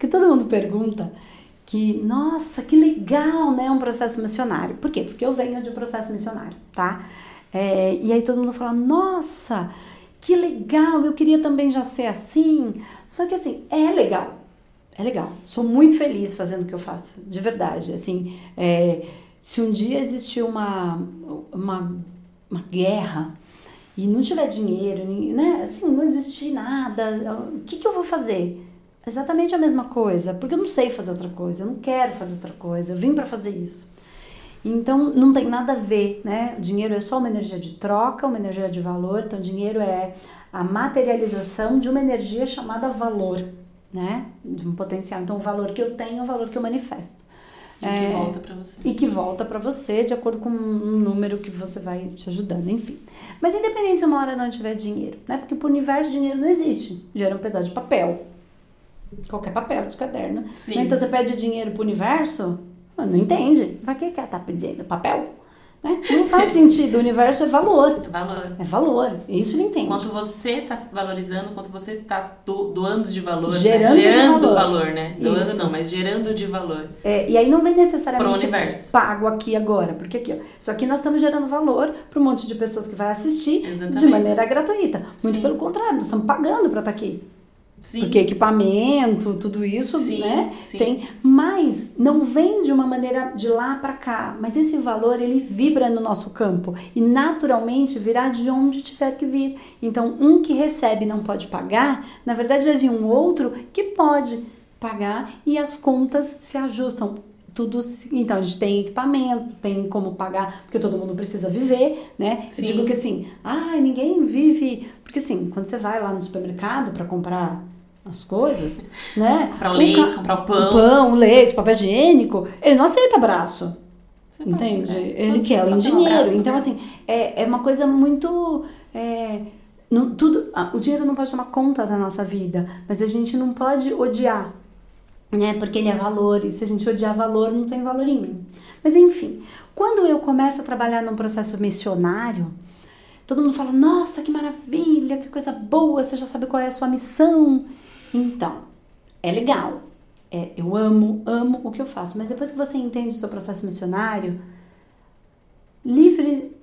Porque todo mundo pergunta que, nossa, que legal, né, um processo missionário. Por quê? Porque eu venho de um processo missionário, tá? É, e aí todo mundo fala, nossa, que legal, eu queria também já ser assim. Só que assim, é legal, é legal. Sou muito feliz fazendo o que eu faço, de verdade. Assim, é, se um dia existir uma, uma, uma guerra e não tiver dinheiro, né? Assim, não existir nada, o que, que eu vou fazer? Exatamente a mesma coisa, porque eu não sei fazer outra coisa, eu não quero fazer outra coisa, eu vim para fazer isso. Então não tem nada a ver, né? O dinheiro é só uma energia de troca, uma energia de valor. Então, dinheiro é a materialização de uma energia chamada valor, né? De um potencial. Então, o valor que eu tenho é o valor que eu manifesto. E é, que volta para você. E que volta para você de acordo com um número que você vai te ajudando, enfim. Mas independente se uma hora não tiver dinheiro, né? Porque pro universo dinheiro não existe. Gera um pedaço de papel. Qualquer papel de caderno. Sim. Então você pede dinheiro pro universo, não entende. Vai que que ela tá pedindo? Papel? Né? Não faz sentido. O universo é valor. É valor. É valor. Isso ele entende. Quanto você está valorizando, quanto você está do, doando de valor. Gerando, né? gerando de valor. valor. né? Doando Isso. não, mas gerando de valor. É, e aí não vem necessariamente pago aqui agora. Porque aqui, ó, só que nós estamos gerando valor para um monte de pessoas que vai assistir Exatamente. de maneira gratuita. Muito Sim. pelo contrário, nós estamos pagando para estar tá aqui. Sim. Porque equipamento, tudo isso, sim, né? Sim. Tem, mas não vem de uma maneira de lá para cá, mas esse valor ele vibra no nosso campo e naturalmente virá de onde tiver que vir. Então, um que recebe não pode pagar, na verdade vai vir um outro que pode pagar e as contas se ajustam tudo. Então, a gente tem equipamento, tem como pagar, porque todo mundo precisa viver, né? Sim. Eu digo que assim, ah, ninguém vive. Porque assim, quando você vai lá no supermercado para comprar as coisas, né? Comprar o leite, comprar o pão. O pão, o leite, papel higiênico, ele não aceita abraço. Você entende? Ele quer o dinheiro. Abraço, então, né? assim, é, é uma coisa muito. É, não, tudo, ah, o dinheiro não pode tomar conta da nossa vida, mas a gente não pode odiar, né? Porque ele é valor, e se a gente odiar valor, não tem valor em mim. Mas enfim, quando eu começo a trabalhar num processo missionário, todo mundo fala: Nossa, que maravilha, que coisa boa, você já sabe qual é a sua missão. Então, é legal. É, eu amo, amo o que eu faço, mas depois que você entende o seu processo missionário, livre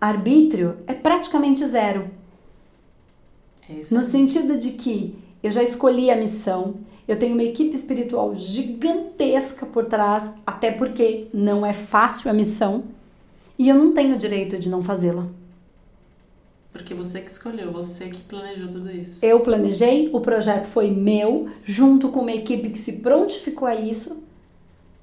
arbítrio é praticamente zero. É isso no sentido de que eu já escolhi a missão, eu tenho uma equipe espiritual gigantesca por trás, até porque não é fácil a missão, e eu não tenho o direito de não fazê-la. Porque você que escolheu, você que planejou tudo isso. Eu planejei, o projeto foi meu, junto com uma equipe que se prontificou a isso,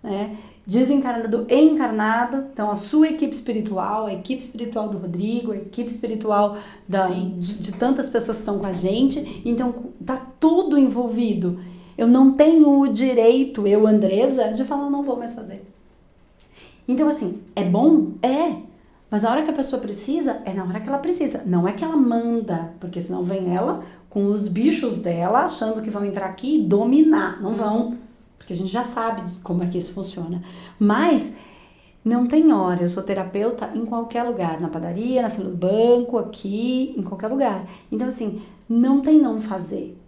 né? Desencarnado e encarnado. Então, a sua equipe espiritual, a equipe espiritual do Rodrigo, a equipe espiritual da, de, de tantas pessoas que estão com a gente. Então, tá tudo envolvido. Eu não tenho o direito, eu, Andresa, de falar, não vou mais fazer. Então, assim, é bom? É. Mas a hora que a pessoa precisa, é na hora que ela precisa. Não é que ela manda, porque senão vem ela com os bichos dela achando que vão entrar aqui e dominar. Não vão, porque a gente já sabe como é que isso funciona. Mas não tem hora. Eu sou terapeuta em qualquer lugar, na padaria, na fila do banco, aqui, em qualquer lugar. Então, assim, não tem não fazer.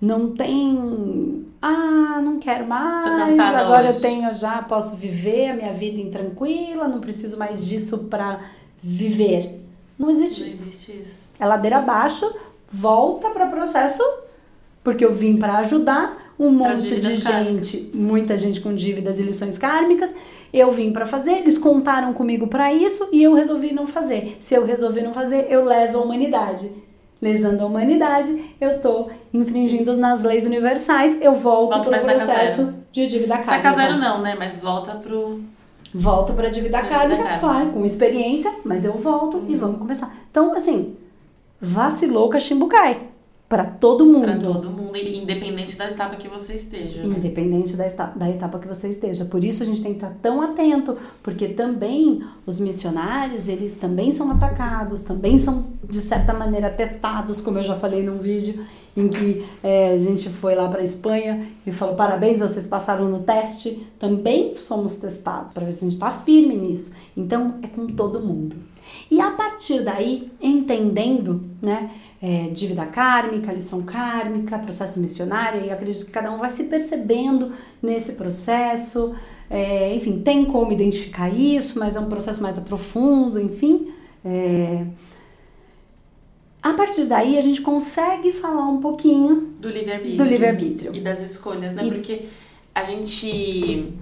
Não tem, ah, não quero mais, agora hoje. eu tenho já, posso viver a minha vida em tranquila, não preciso mais disso para viver. Não existe não isso. existe isso. É ladeira abaixo, volta para processo, porque eu vim para ajudar um monte de gente, muita gente com dívidas e lições kármicas. Eu vim para fazer, eles contaram comigo para isso e eu resolvi não fazer. Se eu resolvi não fazer, eu leso a humanidade lesando a humanidade, eu tô infringindo nas leis universais, eu volto, volto pro processo de dívida kármica. Estaca zero não, né? Mas volta pro... volto para a dívida kármica, claro, com experiência, mas eu volto uhum. e vamos começar. Então, assim, vacilou, cachimbo cai. Para todo mundo. Para todo mundo, independente da etapa que você esteja. Né? Independente da, etapa, da etapa que você esteja. Por isso a gente tem que estar tão atento, porque também os missionários, eles também são atacados, também são, de certa maneira, testados, como eu já falei num vídeo, em que é, a gente foi lá para a Espanha e falou: parabéns, vocês passaram no teste. Também somos testados para ver se a gente está firme nisso. Então, é com todo mundo. E a partir daí, entendendo, né, é, dívida kármica, lição kármica, processo missionário, e acredito que cada um vai se percebendo nesse processo. É, enfim, tem como identificar isso, mas é um processo mais profundo, enfim. É, a partir daí a gente consegue falar um pouquinho do livre-arbítrio. Do livre-arbítrio. E das escolhas, né? E... Porque a gente,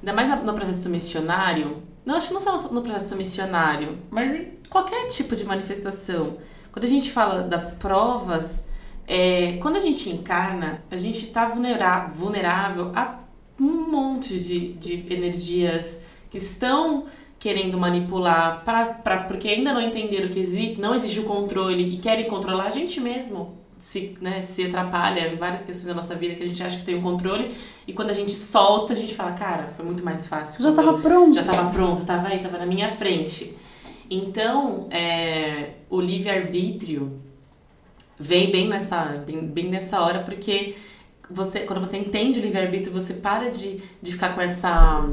ainda mais no processo missionário, não acho que não só no processo missionário, mas em qualquer tipo de manifestação. Quando a gente fala das provas, é, quando a gente encarna, a gente está vulnerável, a um monte de, de energias que estão querendo manipular, pra, pra, porque ainda não entenderam que existe, não existe o controle e querem controlar a gente mesmo se, né, se atrapalha em várias questões da nossa vida que a gente acha que tem o um controle e quando a gente solta, a gente fala, cara, foi muito mais fácil. Já estava pronto. Já estava pronto, estava aí, estava na minha frente. Então, é, o livre-arbítrio vem bem nessa, bem, bem nessa hora, porque você, quando você entende o livre-arbítrio, você para de, de ficar com essa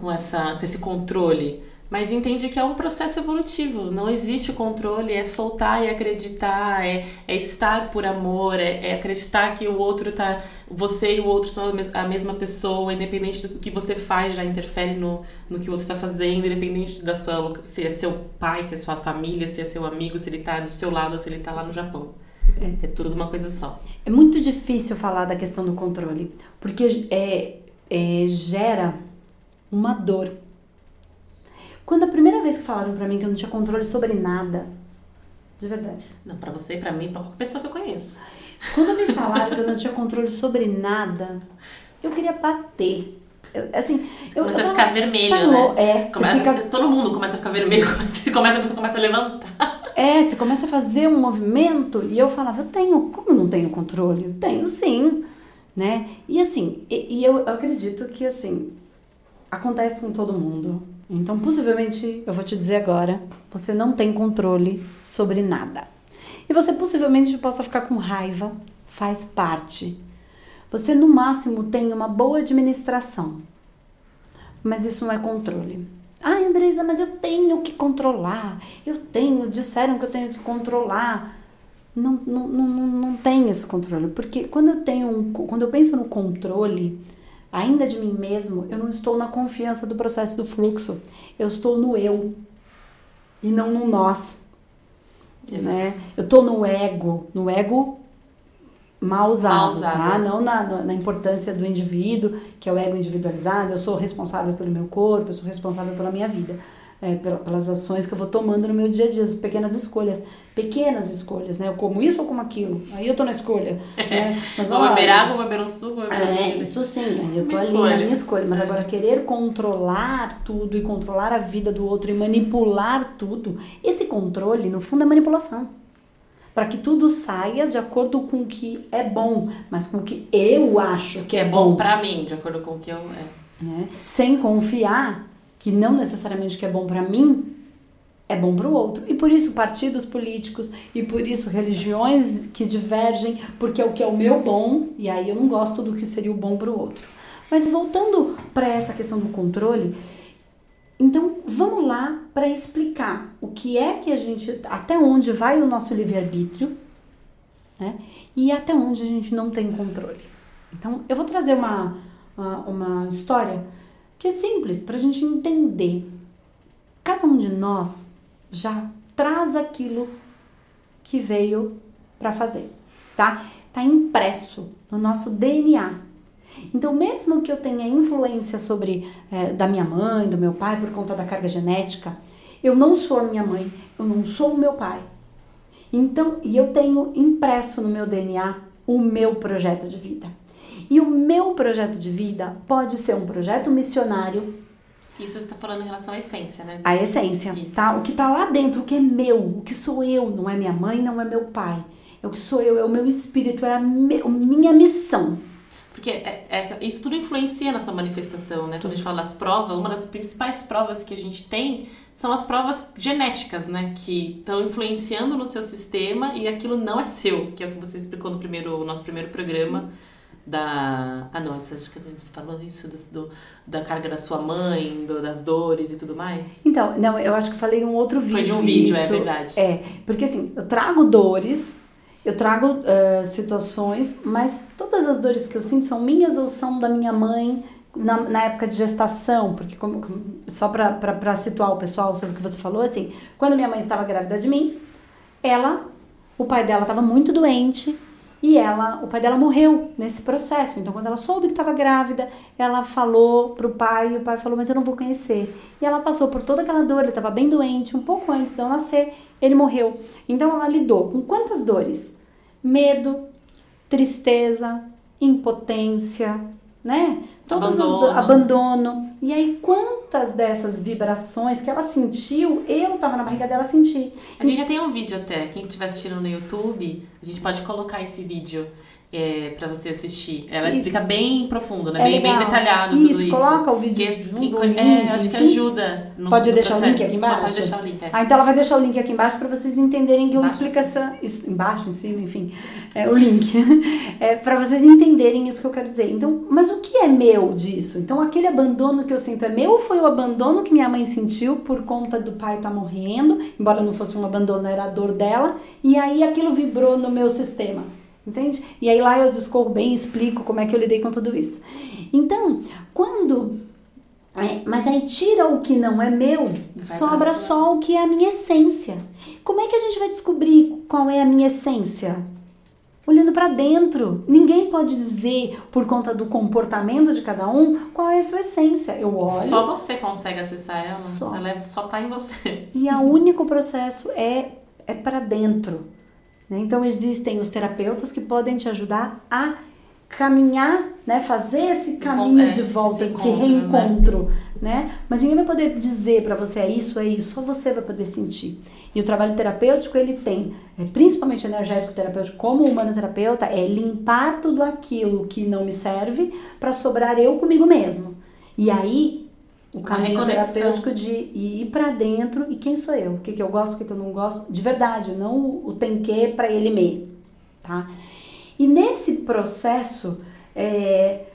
com essa com esse controle mas entende que é um processo evolutivo. Não existe controle, é soltar e acreditar, é, é estar por amor, é, é, acreditar que o outro tá. Você e o outro são a mesma pessoa, independente do que você faz, já interfere no, no que o outro está fazendo, independente da sua. se é seu pai, se é sua família, se é seu amigo, se ele está do seu lado ou se ele está lá no Japão. É. é tudo uma coisa só. É muito difícil falar da questão do controle, porque é, é gera uma dor quando a primeira vez que falaram para mim que eu não tinha controle sobre nada, de verdade. Não, para você, para mim, para qualquer pessoa que eu conheço. Quando me falaram que eu não tinha controle sobre nada, eu queria bater. Eu, assim, você eu, começa eu a ficar vermelho, tá né? É, começa, fica... Todo mundo começa a ficar vermelho, você começa, a pessoa começa a levantar. É, você começa a fazer um movimento e eu falava, eu tenho, como eu não tenho controle? Eu tenho sim, né? E assim, e, e eu, eu acredito que assim, acontece com todo mundo. Então, possivelmente, eu vou te dizer agora, você não tem controle sobre nada. E você possivelmente possa ficar com raiva, faz parte. Você no máximo tem uma boa administração, mas isso não é controle. Ah, Andresa, mas eu tenho que controlar. Eu tenho, disseram que eu tenho que controlar. Não, não, não, não tem esse controle, porque quando eu tenho um, quando eu penso no controle, ainda de mim mesmo, eu não estou na confiança do processo do fluxo. Eu estou no eu e não no nós. Né? Eu estou no ego, no ego mal usado, mal usado. tá? Não na, na importância do indivíduo, que é o ego individualizado, eu sou responsável pelo meu corpo, eu sou responsável pela minha vida é, pelas ações que eu vou tomando no meu dia a dia, as pequenas escolhas, pequenas escolhas, né? Eu como isso ou como aquilo, aí eu tô na escolha, né? Mas, vou beber água, vou beber um suco, É, isso sim, eu tô ali escolha. na minha escolha, mas agora querer controlar tudo e controlar a vida do outro e manipular tudo, esse controle, no fundo, é manipulação para que tudo saia de acordo com o que é bom, mas com o que eu acho que é bom para mim, de acordo com o que eu é. Né? Sem confiar que não necessariamente o que é bom para mim é bom para o outro. E por isso partidos políticos e por isso religiões que divergem, porque é o que é o meu bom, e aí eu não gosto do que seria o bom para o outro. Mas voltando para essa questão do controle, então vamos lá para explicar o que é que a gente, até onde vai o nosso livre-arbítrio, né? E até onde a gente não tem controle. Então eu vou trazer uma, uma, uma história que é simples para a gente entender. Cada um de nós já traz aquilo que veio para fazer, tá? Tá impresso no nosso DNA. Então, mesmo que eu tenha influência sobre é, da minha mãe, do meu pai por conta da carga genética, eu não sou a minha mãe, eu não sou o meu pai. Então, e eu tenho impresso no meu DNA o meu projeto de vida. E o meu projeto de vida pode ser um projeto missionário. Isso você está falando em relação à essência, né? A essência, Isso. tá? O que tá lá dentro, o que é meu, o que sou eu, não é minha mãe, não é meu pai. É o que sou eu, é o meu espírito, é a minha missão. Porque é- essa, isso tudo influencia na sua manifestação, né? Quando a gente fala das provas, uma das principais provas que a gente tem são as provas genéticas, né? Que estão influenciando no seu sistema e aquilo não é seu, que é o que você explicou no primeiro, nosso primeiro programa da... Ah, não, isso, acho que a gente falou isso do, da carga da sua mãe, do- das dores e tudo mais. Então, não, eu acho que falei em um outro vídeo. Foi de um vídeo, é isso. verdade. É, porque assim, eu trago dores, eu trago eh, situações, mas todas as dores que eu sinto são minhas ou são da minha mãe na, na época de gestação, porque como, só pra situar o pessoal sobre o que você falou, assim, quando minha mãe estava grávida de mim, ela, o pai dela estava muito doente e ela, o pai dela morreu nesse processo. Então, quando ela soube que estava grávida, ela falou pro pai e o pai falou: Mas eu não vou conhecer. E ela passou por toda aquela dor, ele estava bem doente, um pouco antes de eu nascer, ele morreu. Então, ela lidou com quantas dores? Medo, tristeza, impotência, né? Do- Abandono. abandono. E aí, quantas dessas vibrações que ela sentiu, eu tava na barriga dela senti. A gente já tem um vídeo até, quem estiver assistindo no YouTube, a gente pode colocar esse vídeo é, para você assistir. Ela Isso. explica bem profundo, né? É bem, bem detalhado Isso, tudo isso. coloca o vídeo Que- junto, e- o é, link, acho que ajuda. No, Pode no deixar o link processo. aqui embaixo? Pode deixar o link, é. Ah, então ela vai deixar o link aqui embaixo para vocês entenderem que eu Embaixo? explico essa. Isso, embaixo, em cima, enfim. É, o link. É, para vocês entenderem isso que eu quero dizer. Então, mas o que é meu disso? Então, aquele abandono que eu sinto é meu ou foi o abandono que minha mãe sentiu por conta do pai estar morrendo? Embora não fosse um abandono, era a dor dela. E aí aquilo vibrou no meu sistema. Entende? E aí lá eu discorro bem e explico como é que eu lidei com tudo isso. Então, quando é, mas aí tira o que não é meu, pra sobra só o que é a minha essência. Como é que a gente vai descobrir qual é a minha essência? Olhando pra dentro. Ninguém pode dizer, por conta do comportamento de cada um, qual é a sua essência. Eu olho Só você consegue acessar ela. Só. Ela é- só tá em você. e o único processo é, é para dentro. Né? Então existem os terapeutas que podem te ajudar a caminhar, né? fazer esse caminho é, de volta, esse encontro, reencontro. Né? Mas ninguém vai poder dizer para você é isso, é isso, só você vai poder sentir. E o trabalho terapêutico ele tem, é, principalmente energético terapêutico, como humanoterapeuta, é limpar tudo aquilo que não me serve para sobrar eu comigo mesmo. E aí o caminho reconexão. terapêutico de ir pra dentro e quem sou eu, o que, que eu gosto, o que, que eu não gosto, de verdade, não o, tem que pra ele me, tá? E nesse processo é,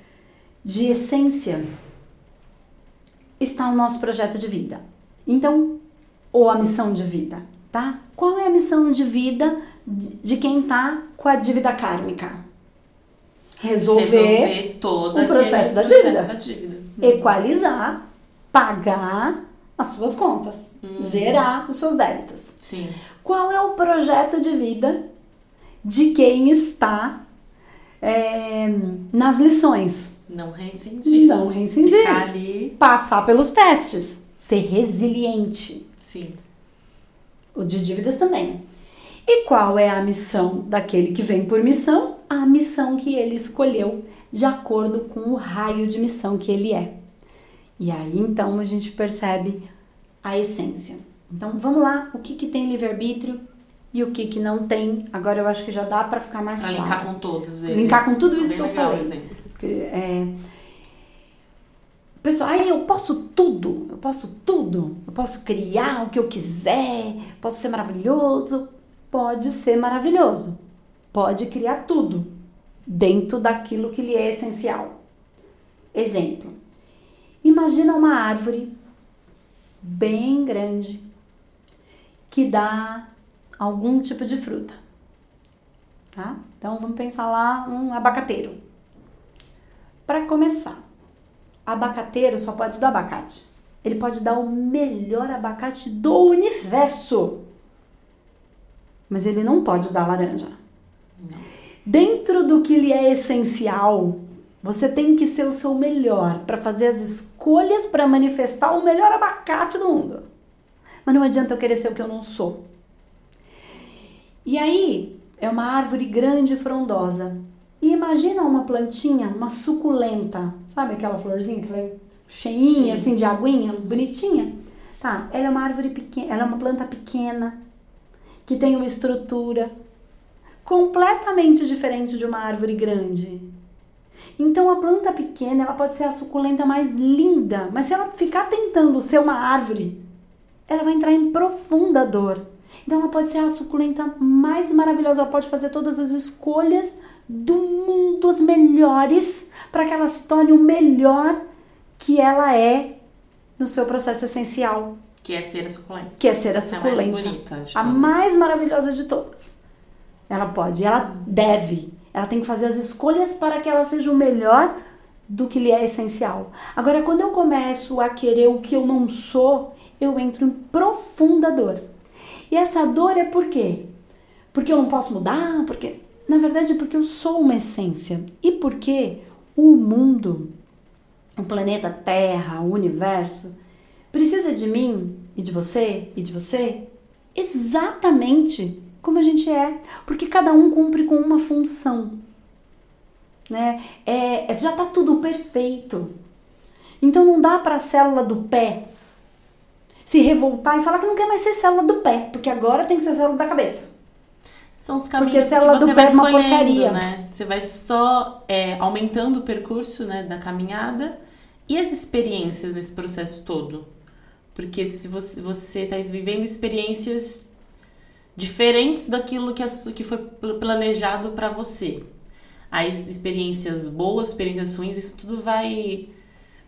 de essência está o nosso projeto de vida. Então, ou a missão de vida, tá? Qual é a missão de vida de, de quem tá com a dívida kármica? Resolver, Resolver todo o processo da dívida. processo da dívida. equalizar, pagar as suas contas, zerar os seus débitos. Sim. Qual é o projeto de vida de quem está é, nas lições? Não reincidir. Não reincidir. Ficar ali. Passar pelos testes, ser resiliente. Sim. O de dívidas também. E qual é a missão daquele que vem por missão? A missão que ele escolheu de acordo com o raio de missão que ele é. E aí então a gente percebe a essência. Então vamos lá, o que, que tem livre-arbítrio e o que, que não tem. Agora eu acho que já dá para ficar mais Pra claro. linkar com todos eles. Linkar com tudo isso Bem que eu falei. exemplo. Porque, é... Pessoal, aí eu posso tudo, eu posso tudo, eu posso criar o que eu quiser, posso ser maravilhoso. Pode ser maravilhoso, pode criar tudo dentro daquilo que lhe é essencial. Exemplo: imagina uma árvore bem grande que dá algum tipo de fruta, tá? Então vamos pensar lá um abacateiro. Para começar, abacateiro só pode dar abacate. Ele pode dar o melhor abacate do universo. Mas ele não pode dar laranja. Dentro do que lhe é essencial, você tem que ser o seu melhor para fazer as escolhas para manifestar o melhor abacate do mundo. Mas não adianta eu querer ser o que eu não sou. E aí, é uma árvore grande e frondosa. E imagina uma plantinha, uma suculenta, sabe aquela florzinha que ela é cheinha, Sim. assim, de aguinha, bonitinha? Tá, ela é uma árvore pequena, ela é uma planta pequena, que tem uma estrutura completamente diferente de uma árvore grande. Então a planta pequena, ela pode ser a suculenta mais linda, mas se ela ficar tentando ser uma árvore, ela vai entrar em profunda dor. Então ela pode ser a suculenta mais maravilhosa, ela pode fazer todas as escolhas do mundo, as melhores, para que ela se torne o melhor que ela é no seu processo essencial. Que é ser a suculenta. Que é ser a suculenta. A mais bonita. A mais maravilhosa de todas. Ela pode, ela deve. Ela tem que fazer as escolhas para que ela seja o melhor do que lhe é essencial. Agora, quando eu começo a querer o que eu não sou, eu entro em profunda dor. E essa dor é por quê? Porque eu não posso mudar? Porque, na verdade, é porque eu sou uma essência. E porque o mundo, o planeta Terra, o universo, precisa de mim e de você e de você exatamente como a gente é, porque cada um cumpre com uma função, né? É, é já tá tudo perfeito. Então não dá para a célula do pé se revoltar e falar que não quer mais ser célula do pé, porque agora tem que ser célula da cabeça. São os caminhos porque célula que você do vai pé é uma porcaria. né? Você vai só é, aumentando o percurso né, da caminhada e as experiências nesse processo todo. Porque se você está vivendo experiências diferentes daquilo que, que foi planejado para você. As experiências boas, experiências ruins, isso tudo vai.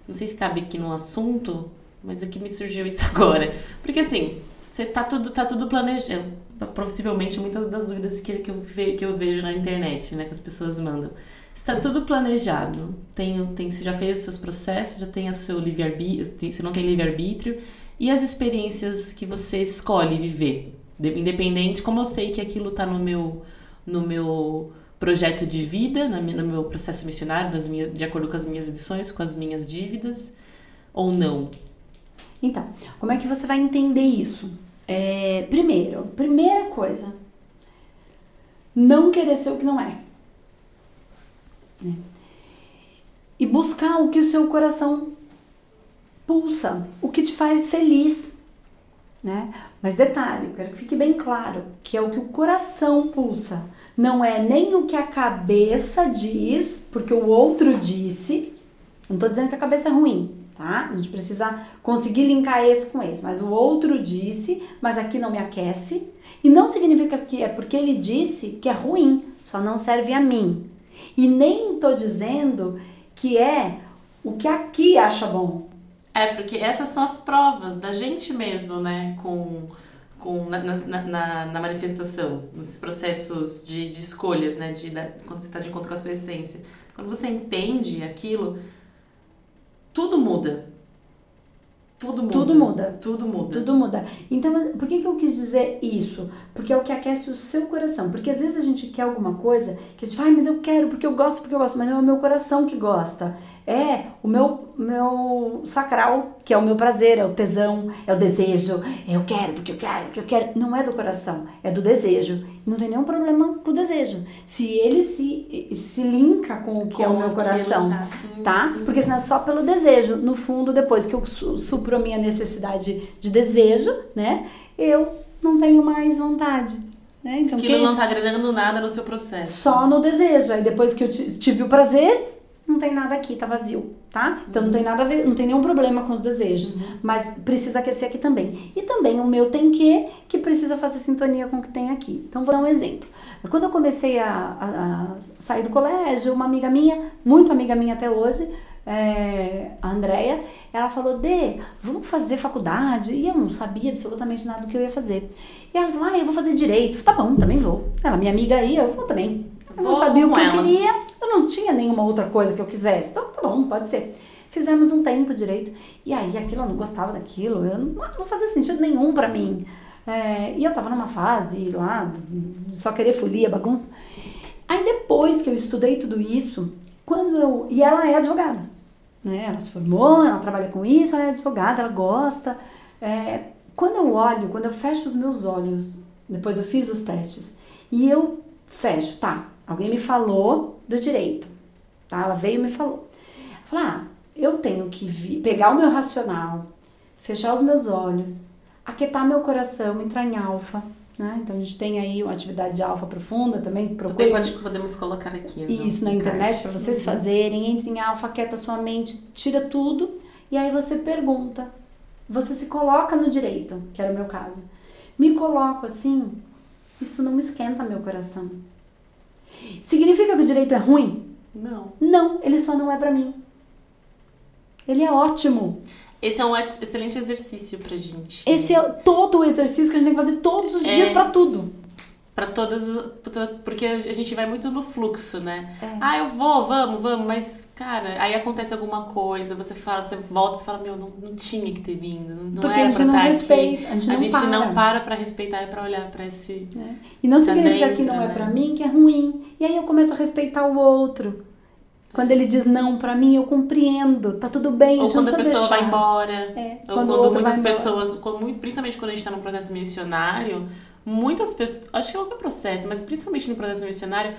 Não sei se cabe aqui no assunto, mas aqui me surgiu isso agora. Porque assim, você tá tudo, tá tudo planejado. Possivelmente muitas das dúvidas que, que, eu, ve, que eu vejo na internet, né? Que as pessoas mandam. Está tudo planejado. Tem, tem, você já fez os seus processos, já tem o seu livre-arbítrio, você não tem livre-arbítrio. E as experiências que você escolhe viver. Independente, como eu sei que aquilo está no meu, no meu projeto de vida, no meu processo missionário, nas minhas, de acordo com as minhas edições, com as minhas dívidas, ou não? Então, como é que você vai entender isso? É, primeiro, primeira coisa, não querer ser o que não é. Né? E buscar o que o seu coração pulsa, o que te faz feliz né? Mas detalhe, quero que fique bem claro que é o que o coração pulsa, não é nem o que a cabeça diz, porque o outro disse. Não tô dizendo que a cabeça é ruim, tá? A gente precisa conseguir linkar esse com esse, mas o outro disse, mas aqui não me aquece. E não significa que é porque ele disse que é ruim, só não serve a mim. E nem tô dizendo que é o que aqui acha bom, é, porque essas são as provas da gente mesmo, né? Com, com, na, na, na, na manifestação, nos processos de, de escolhas, né? De, da, quando você está de encontro com a sua essência. Quando você entende aquilo, tudo muda. Tudo muda. Tudo muda. Tudo muda. Tudo muda. Então, por que, que eu quis dizer isso? Porque é o que aquece o seu coração. Porque às vezes a gente quer alguma coisa que a gente fala, mas eu quero, porque eu gosto, porque eu gosto, mas não é o meu coração que gosta é o meu, meu sacral, que é o meu prazer, é o tesão, é o desejo. Eu quero, porque eu quero, porque eu quero. Não é do coração, é do desejo. Não tem nenhum problema com o desejo. Se ele se, se linka com o que com é o meu coração, tá? tá? Porque senão é só pelo desejo. No fundo, depois que eu supro a minha necessidade de desejo, né? Eu não tenho mais vontade. Né? Então, Aquilo não tá agregando nada no seu processo. Só no desejo. Aí depois que eu tive o prazer, não tem nada aqui, tá vazio, tá? Então uhum. não tem nada a ver, não tem nenhum problema com os desejos, uhum. mas precisa aquecer aqui também. E também o meu tem que, que precisa fazer sintonia com o que tem aqui. Então vou dar um exemplo. Quando eu comecei a, a, a sair do colégio, uma amiga minha, muito amiga minha até hoje, é, a Andrea, ela falou: Dê, vamos fazer faculdade. E eu não sabia absolutamente nada do que eu ia fazer. E ela falou: Ah, eu vou fazer direito. Tá bom, também vou. Ela, minha amiga aí, eu vou também. Eu não sabia o que ela. eu queria, eu não tinha nenhuma outra coisa que eu quisesse. Então, tá bom, pode ser. Fizemos um tempo direito. E aí, aquilo, eu não gostava daquilo, eu não, não fazia sentido nenhum para mim. É, e eu tava numa fase lá, só querer folia, bagunça. Aí, depois que eu estudei tudo isso, quando eu. E ela é advogada, né? Ela se formou, ela trabalha com isso, ela é advogada, ela gosta. É, quando eu olho, quando eu fecho os meus olhos, depois eu fiz os testes, e eu fecho, tá. Alguém me falou do direito, tá? Ela veio e me falou. Falei, ah, eu tenho que vir, pegar o meu racional, fechar os meus olhos, aquietar meu coração, entrar em alfa, né? Então a gente tem aí uma atividade de alfa profunda também. Procure... Também pode, podemos colocar aqui. Isso na internet para vocês uhum. fazerem. Entre em alfa, aquieta sua mente, tira tudo e aí você pergunta. Você se coloca no direito, que era o meu caso. Me coloco assim, isso não esquenta meu coração. Significa que o direito é ruim? Não. Não, ele só não é para mim. Ele é ótimo. Esse é um excelente exercício pra gente. Esse é todo o exercício que a gente tem que fazer todos os é. dias para tudo para todas porque a gente vai muito no fluxo, né? É. Ah, eu vou, vamos, vamos, mas cara, aí acontece alguma coisa, você fala, você volta e fala, meu, não, não tinha que ter vindo, não porque era para estar respeita, aqui. A gente não, a gente para. não para para respeitar e para olhar para esse é. E não significa que não é né? para mim que é ruim. E aí eu começo a respeitar o outro. Quando ele diz não para mim, eu compreendo, tá tudo bem. Ou quando a pessoa deixar. vai embora. É, ou quando, quando muitas pessoas, principalmente quando a gente está num processo missionário, muitas pessoas, acho que é qualquer processo, mas principalmente no processo missionário,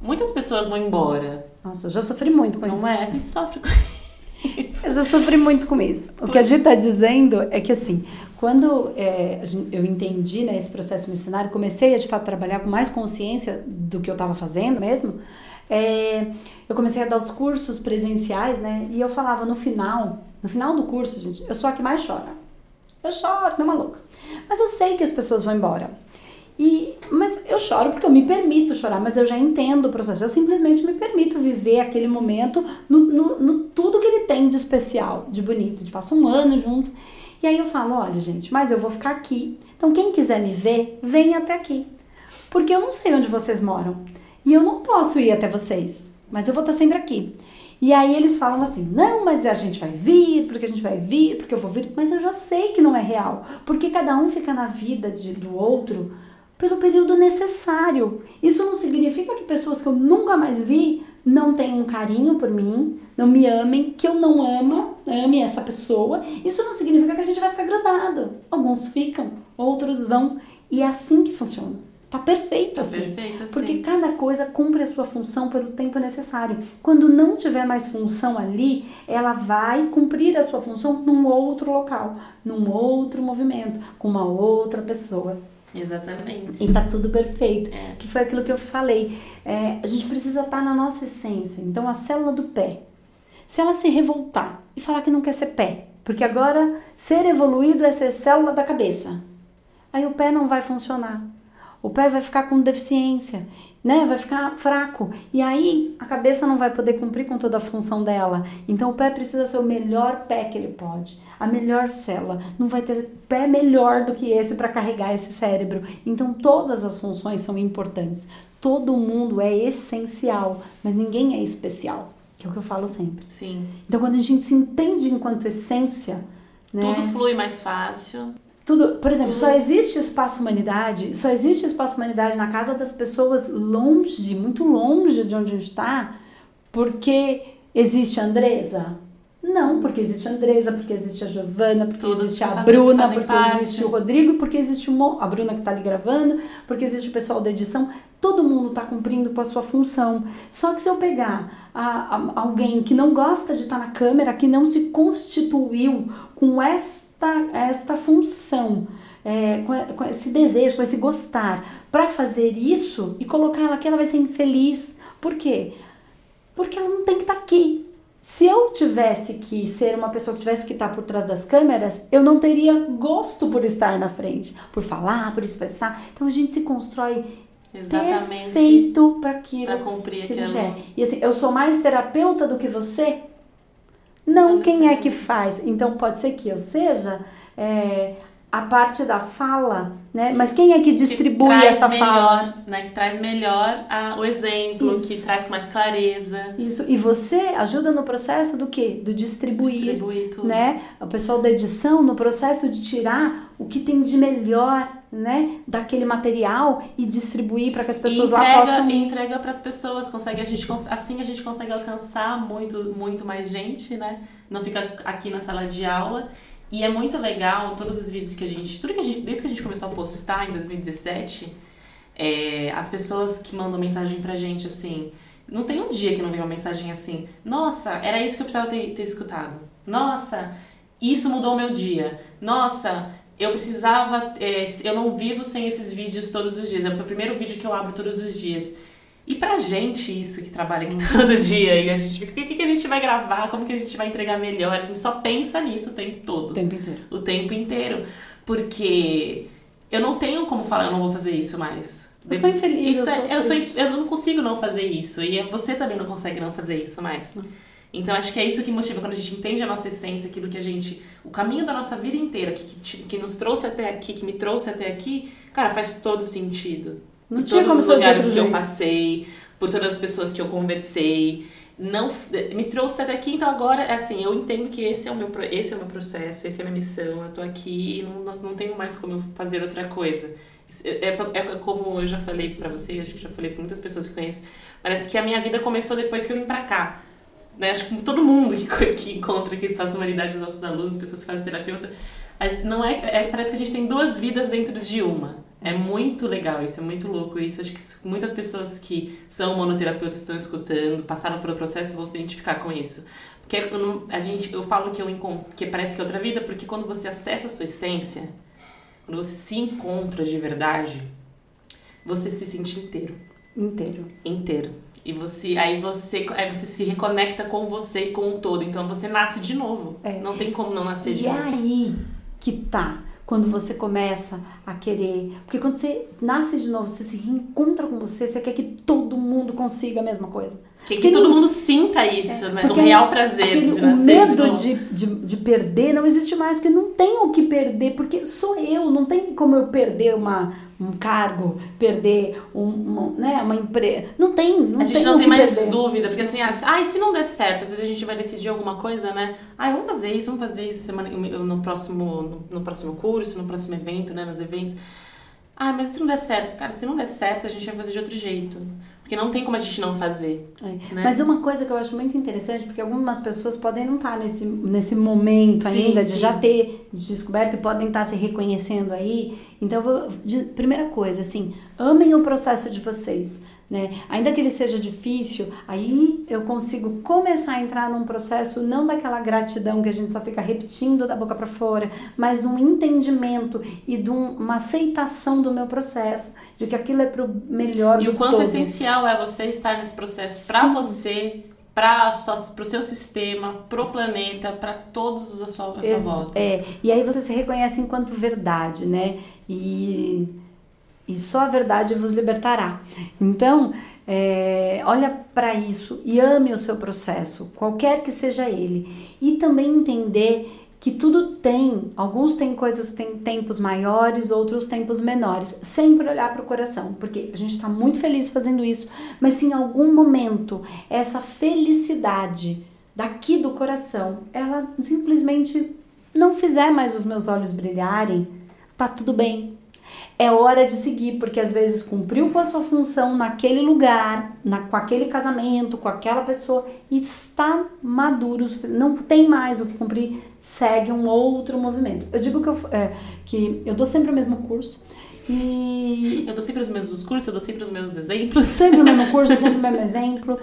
muitas pessoas vão embora. Nossa, eu já sofri muito com Não isso. Não é? A gente sofre com isso. Eu já sofri muito com isso. O que a gente está dizendo é que, assim, quando é, eu entendi né, esse processo missionário, comecei a, de fato, trabalhar com mais consciência do que eu estava fazendo mesmo, é, eu comecei a dar os cursos presenciais, né? E eu falava no final, no final do curso, gente, eu sou a que mais chora. Eu choro, não é maluca. Mas eu sei que as pessoas vão embora. E, mas eu choro porque eu me permito chorar, mas eu já entendo o processo. Eu simplesmente me permito viver aquele momento no, no, no tudo que ele tem de especial, de bonito. Gente passa um ano junto. E aí eu falo: olha, gente, mas eu vou ficar aqui. Então, quem quiser me ver, vem até aqui. Porque eu não sei onde vocês moram. E eu não posso ir até vocês. Mas eu vou estar sempre aqui. E aí eles falam assim: não, mas a gente vai vir, porque a gente vai vir, porque eu vou vir. Mas eu já sei que não é real, porque cada um fica na vida de, do outro pelo período necessário. Isso não significa que pessoas que eu nunca mais vi não tenham um carinho por mim, não me amem, que eu não ama, ame essa pessoa. Isso não significa que a gente vai ficar grudado. Alguns ficam, outros vão. E é assim que funciona. Tá perfeito tá assim. Perfeito, assim. Porque cada coisa cumpre a sua função pelo tempo necessário. Quando não tiver mais função ali, ela vai cumprir a sua função num outro local, num outro movimento, com uma outra pessoa. Exatamente. E tá tudo perfeito. É. Que foi aquilo que eu falei. É, a gente precisa estar tá na nossa essência. Então, a célula do pé. Se ela se revoltar e falar que não quer ser pé, porque agora ser evoluído é ser célula da cabeça, aí o pé não vai funcionar o pé vai ficar com deficiência, né? Vai ficar fraco. E aí a cabeça não vai poder cumprir com toda a função dela. Então o pé precisa ser o melhor pé que ele pode, a melhor célula. Não vai ter pé melhor do que esse para carregar esse cérebro. Então todas as funções são importantes. Todo mundo é essencial, mas ninguém é especial. Que é o que eu falo sempre. Sim. Então quando a gente se entende enquanto essência, né? Tudo flui mais fácil. Tudo, por exemplo, só existe espaço humanidade, só existe espaço humanidade na casa das pessoas longe, muito longe de onde a gente está, porque existe a Andresa? Não, porque existe a Andresa, porque existe a Giovana, porque Todos existe a fazem, Bruna, fazem porque parte. existe o Rodrigo, porque existe o, a Bruna que está ali gravando, porque existe o pessoal da edição. Todo mundo está cumprindo com a sua função. Só que se eu pegar a, a, alguém que não gosta de estar tá na câmera, que não se constituiu com esta, esta função, é, com, com, esse desejo, com esse gostar, para fazer isso e colocar ela aqui, ela vai ser infeliz. Por quê? Porque ela não tem que estar tá aqui. Se eu tivesse que ser uma pessoa que tivesse que estar tá por trás das câmeras, eu não teria gosto por estar na frente, por falar, por expressar. Então a gente se constrói Exatamente. Perfeito para aquilo pra cumprir que a gente é. E assim, eu sou mais terapeuta do que você? Não, quem é que faz? Então pode ser que eu seja é, a parte da fala, né? Mas quem é que distribui que essa melhor, fala? Né? Que traz melhor a, o exemplo, Isso. que traz com mais clareza. Isso. E você ajuda no processo do quê? Do distribuir, distribuir tudo. né? O pessoal da edição no processo de tirar o que tem de melhor, né, daquele material e distribuir para que as pessoas entrega, lá possam e entrega para as pessoas, consegue a gente assim a gente consegue alcançar muito muito mais gente, né? Não fica aqui na sala de aula e é muito legal todos os vídeos que a gente. Tudo que a gente. Desde que a gente começou a postar em 2017, É, as pessoas que mandam mensagem pra gente assim. Não tem um dia que não vem uma mensagem assim. Nossa, era isso que eu precisava ter, ter escutado. Nossa, isso mudou o meu dia. Nossa, eu precisava. É, eu não vivo sem esses vídeos todos os dias. É o primeiro vídeo que eu abro todos os dias. E pra gente, isso que trabalha aqui todo dia, e a gente fica, o que, que a gente vai gravar? Como que a gente vai entregar melhor? A gente só pensa nisso o tempo todo. O tempo inteiro. O tempo inteiro. Porque eu não tenho como falar, eu não vou fazer isso mais. Eu sou infeliz. Isso eu, é, sou eu, sou, eu não consigo não fazer isso. E você também não consegue não fazer isso mais. Não. Então acho que é isso que motiva quando a gente entende a nossa essência, aquilo que a gente. O caminho da nossa vida inteira, que, que, que nos trouxe até aqui, que me trouxe até aqui, cara, faz todo sentido. Não por tinha todos como os lugares que jeito. eu passei, por todas as pessoas que eu conversei. Não, me trouxe até aqui, então agora, é assim, eu entendo que esse é o meu, esse é o meu processo, essa é a minha missão, eu tô aqui e não, não, tenho mais como fazer outra coisa. É, é, como eu já falei pra você, acho que já falei pra muitas pessoas que conheço, parece que a minha vida começou depois que eu vim pra cá. Né? Acho que todo mundo que, que encontra espaço da humanidade, os nossos alunos, pessoas que fazem terapeuta, não é, é, parece que a gente tem duas vidas dentro de uma. É muito legal isso, é muito louco isso. Acho que muitas pessoas que são monoterapeutas estão escutando, passaram pelo processo vão se identificar com isso. Porque a gente, eu falo que eu encontro, que parece que é outra vida, porque quando você acessa a sua essência, quando você se encontra de verdade, você se sente inteiro. Inteiro. Inteiro. E você, aí você, aí você se reconecta com você e com o todo. Então você nasce de novo. É. Não tem como não nascer e de novo. E aí que tá quando você começa a querer. Porque quando você nasce de novo, você se reencontra com você, você quer que todo mundo consiga a mesma coisa. Quer que todo mundo sinta isso, é, né? O real prazer aquele, de nascer O medo de, de, de, de, perder não existe mais, porque não tem o que perder, porque sou eu, não tem como eu perder uma, um cargo, perder um, uma, né, uma empresa. Não tem, não A gente tem não tem que mais perder. dúvida, porque assim, ah, se não der certo, às vezes a gente vai decidir alguma coisa, né? Ah, vamos fazer isso, vamos fazer isso semana, no, próximo, no, no próximo curso, no próximo evento, né? Nos eventos. Ah, mas se não der certo? Cara, se não der certo, a gente vai fazer de outro jeito. Porque não tem como a gente não fazer. É. Né? Mas uma coisa que eu acho muito interessante, porque algumas pessoas podem não estar nesse, nesse momento Sim, ainda de sim. já ter descoberto e podem estar se reconhecendo aí. Então, vou, de, primeira coisa, assim, amem o processo de vocês. Né? Ainda que ele seja difícil, aí eu consigo começar a entrar num processo não daquela gratidão que a gente só fica repetindo da boca para fora, mas um entendimento e de um, uma aceitação do meu processo, de que aquilo é pro melhor E do o quanto todo. essencial é você estar nesse processo para você, para o seu sistema, pro planeta, para todos a sua, a sua volta. É, e aí você se reconhece enquanto verdade, né? E, e só a verdade vos libertará. Então, é, olha para isso e ame o seu processo, qualquer que seja ele. E também entender que tudo tem, alguns têm coisas, tem tempos maiores, outros tempos menores. Sempre olhar para o coração, porque a gente está muito feliz fazendo isso, mas se em algum momento essa felicidade daqui do coração, ela simplesmente não fizer mais os meus olhos brilharem, tá tudo bem. É hora de seguir, porque às vezes cumpriu com a sua função naquele lugar, na, com aquele casamento, com aquela pessoa, e está maduro, não tem mais o que cumprir, segue um outro movimento. Eu digo que eu, é, que eu dou sempre o mesmo curso, e Eu dou sempre os mesmos cursos, eu dou sempre os mesmos exemplos. sempre o mesmo curso, sempre o mesmo exemplo.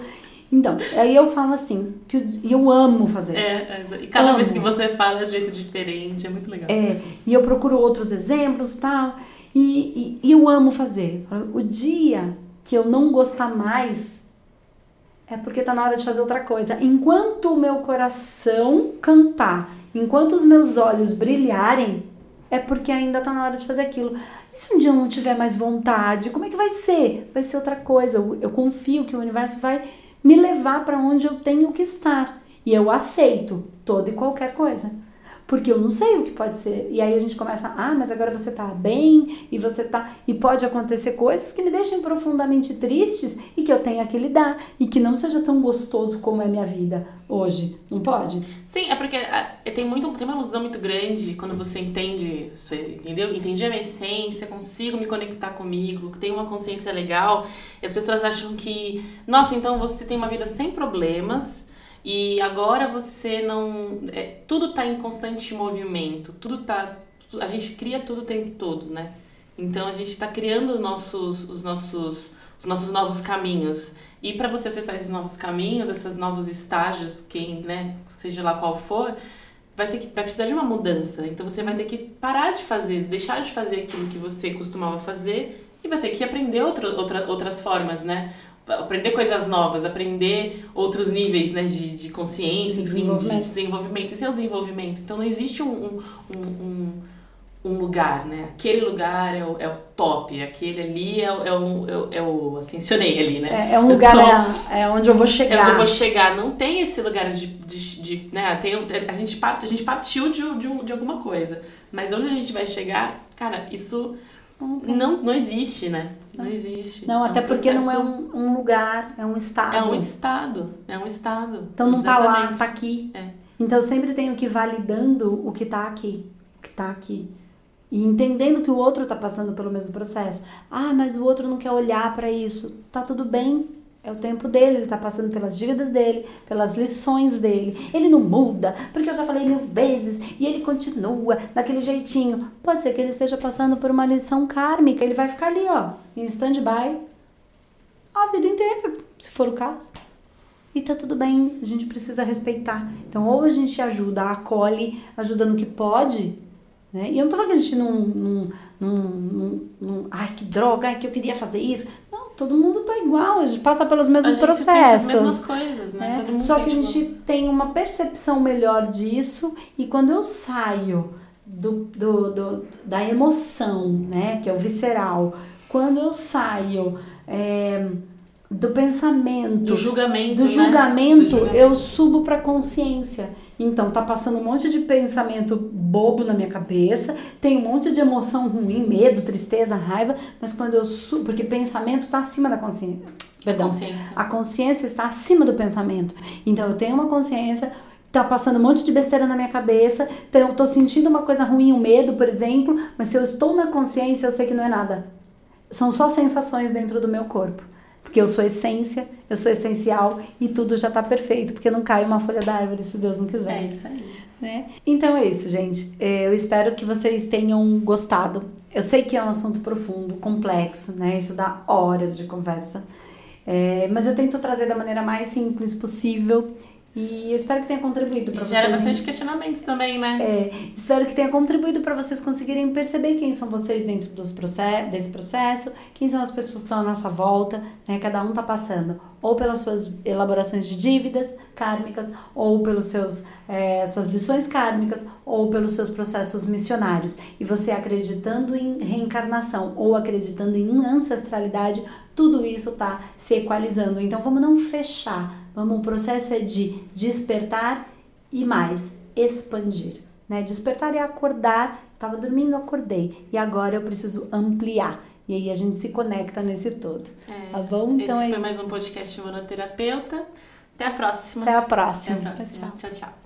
Então, aí eu falo assim, que eu, e eu amo fazer. É, é, e cada Amo. vez que você fala é de jeito diferente, é muito legal. É, e eu procuro outros exemplos e tal. E, e, eu amo fazer. O dia que eu não gostar mais é porque tá na hora de fazer outra coisa. Enquanto o meu coração cantar, enquanto os meus olhos brilharem, é porque ainda tá na hora de fazer aquilo. E se um dia eu não tiver mais vontade, como é que vai ser? Vai ser outra coisa. Eu, eu confio que o universo vai me levar para onde eu tenho que estar. E eu aceito toda e qualquer coisa. Porque eu não sei o que pode ser. E aí a gente começa, ah, mas agora você tá bem e você tá. E pode acontecer coisas que me deixem profundamente tristes e que eu tenha que lidar. E que não seja tão gostoso como é a minha vida hoje. Não pode? Sim, é porque ah, tem, muito, tem uma ilusão muito grande quando você entende, isso, entendeu? Entendi a minha essência, consigo me conectar comigo, tenho uma consciência legal. E as pessoas acham que, nossa, então você tem uma vida sem problemas e agora você não. é, tudo tá em constante movimento, tudo tá. A gente cria tudo o tempo todo, né? Então a gente está criando nossos, os nossos os nossos novos caminhos. E para você acessar esses novos caminhos, esses novos estágios, quem, né, seja lá qual for, vai ter que vai precisar de uma mudança. Então você vai ter que parar de fazer, deixar de fazer aquilo que você costumava fazer e vai ter que aprender outro, outra, outras formas, né? Aprender coisas novas, aprender outros níveis né, de, de consciência, enfim, de, de desenvolvimento. Esse é o desenvolvimento. Então não existe um, um, um um lugar, né? Aquele lugar é o, é o top, aquele ali é, o, é, o, é o ascensionei ali, né? É, é um lugar tô, é, é, onde eu vou chegar. É onde eu vou chegar. Não tem esse lugar de, de, de né? Tem, a, gente part, a gente partiu de, de, de alguma coisa, mas onde a gente vai chegar, cara, isso não, não existe, né? Não existe. Não, é até um porque processo... não é um, um, lugar, é um estado. É um estado, é um estado. Então não Exatamente. tá lá, tá aqui. É. Então eu sempre tenho que ir validando o que tá aqui, o que tá aqui. E entendendo que o outro está passando pelo mesmo processo. Ah, mas o outro não quer olhar para isso. Tá tudo bem. É o tempo dele, ele está passando pelas dívidas dele, pelas lições dele. Ele não muda, porque eu já falei mil vezes e ele continua daquele jeitinho. Pode ser que ele esteja passando por uma lição kármica, ele vai ficar ali, ó, em stand-by a vida inteira, se for o caso. E tá tudo bem, a gente precisa respeitar. Então, ou a gente ajuda, acolhe, ajuda no que pode, né? E eu não tô falando que a gente não, não, não, não, não, Ai, que droga, ai, que eu queria fazer isso. Todo mundo tá igual, a gente passa pelos mesmos a processos. Sente as mesmas coisas, né? né? Só que a gente igual. tem uma percepção melhor disso e quando eu saio do, do, do, da emoção, né? Que é o visceral, quando eu saio. É, do pensamento, do julgamento, do né? julgamento, do julgamento. eu subo para consciência. Então tá passando um monte de pensamento bobo na minha cabeça, tem um monte de emoção ruim, medo, tristeza, raiva, mas quando eu subo, porque pensamento tá acima da consciência. Perdão. Consciência. A consciência está acima do pensamento. Então eu tenho uma consciência tá passando um monte de besteira na minha cabeça, então eu tô sentindo uma coisa ruim, um medo, por exemplo, mas se eu estou na consciência, eu sei que não é nada. São só sensações dentro do meu corpo. Porque eu sou essência, eu sou essencial e tudo já está perfeito, porque não cai uma folha da árvore se Deus não quiser. É isso aí. Né? Então é isso, gente. É, eu espero que vocês tenham gostado. Eu sei que é um assunto profundo, complexo, né? Isso dá horas de conversa. É, mas eu tento trazer da maneira mais simples possível e eu espero que tenha contribuído para vocês. Gera bastante questionamentos também, né? É, espero que tenha contribuído para vocês conseguirem perceber quem são vocês dentro dos process desse processo, quem são as pessoas que estão à nossa volta, né? Cada um tá passando ou pelas suas elaborações de dívidas kármicas, ou pelos seus é, suas lições kármicas, ou pelos seus processos missionários. E você acreditando em reencarnação ou acreditando em ancestralidade, tudo isso tá se equalizando. Então vamos não fechar Vamos, o processo é de despertar e mais, expandir. Né? Despertar é acordar, estava dormindo, acordei. E agora eu preciso ampliar. E aí a gente se conecta nesse todo. É, tá bom? Então esse é foi isso. mais um podcast Monoterapeuta. Até a próxima. Até a próxima. Até a próxima. tchau. tchau. tchau.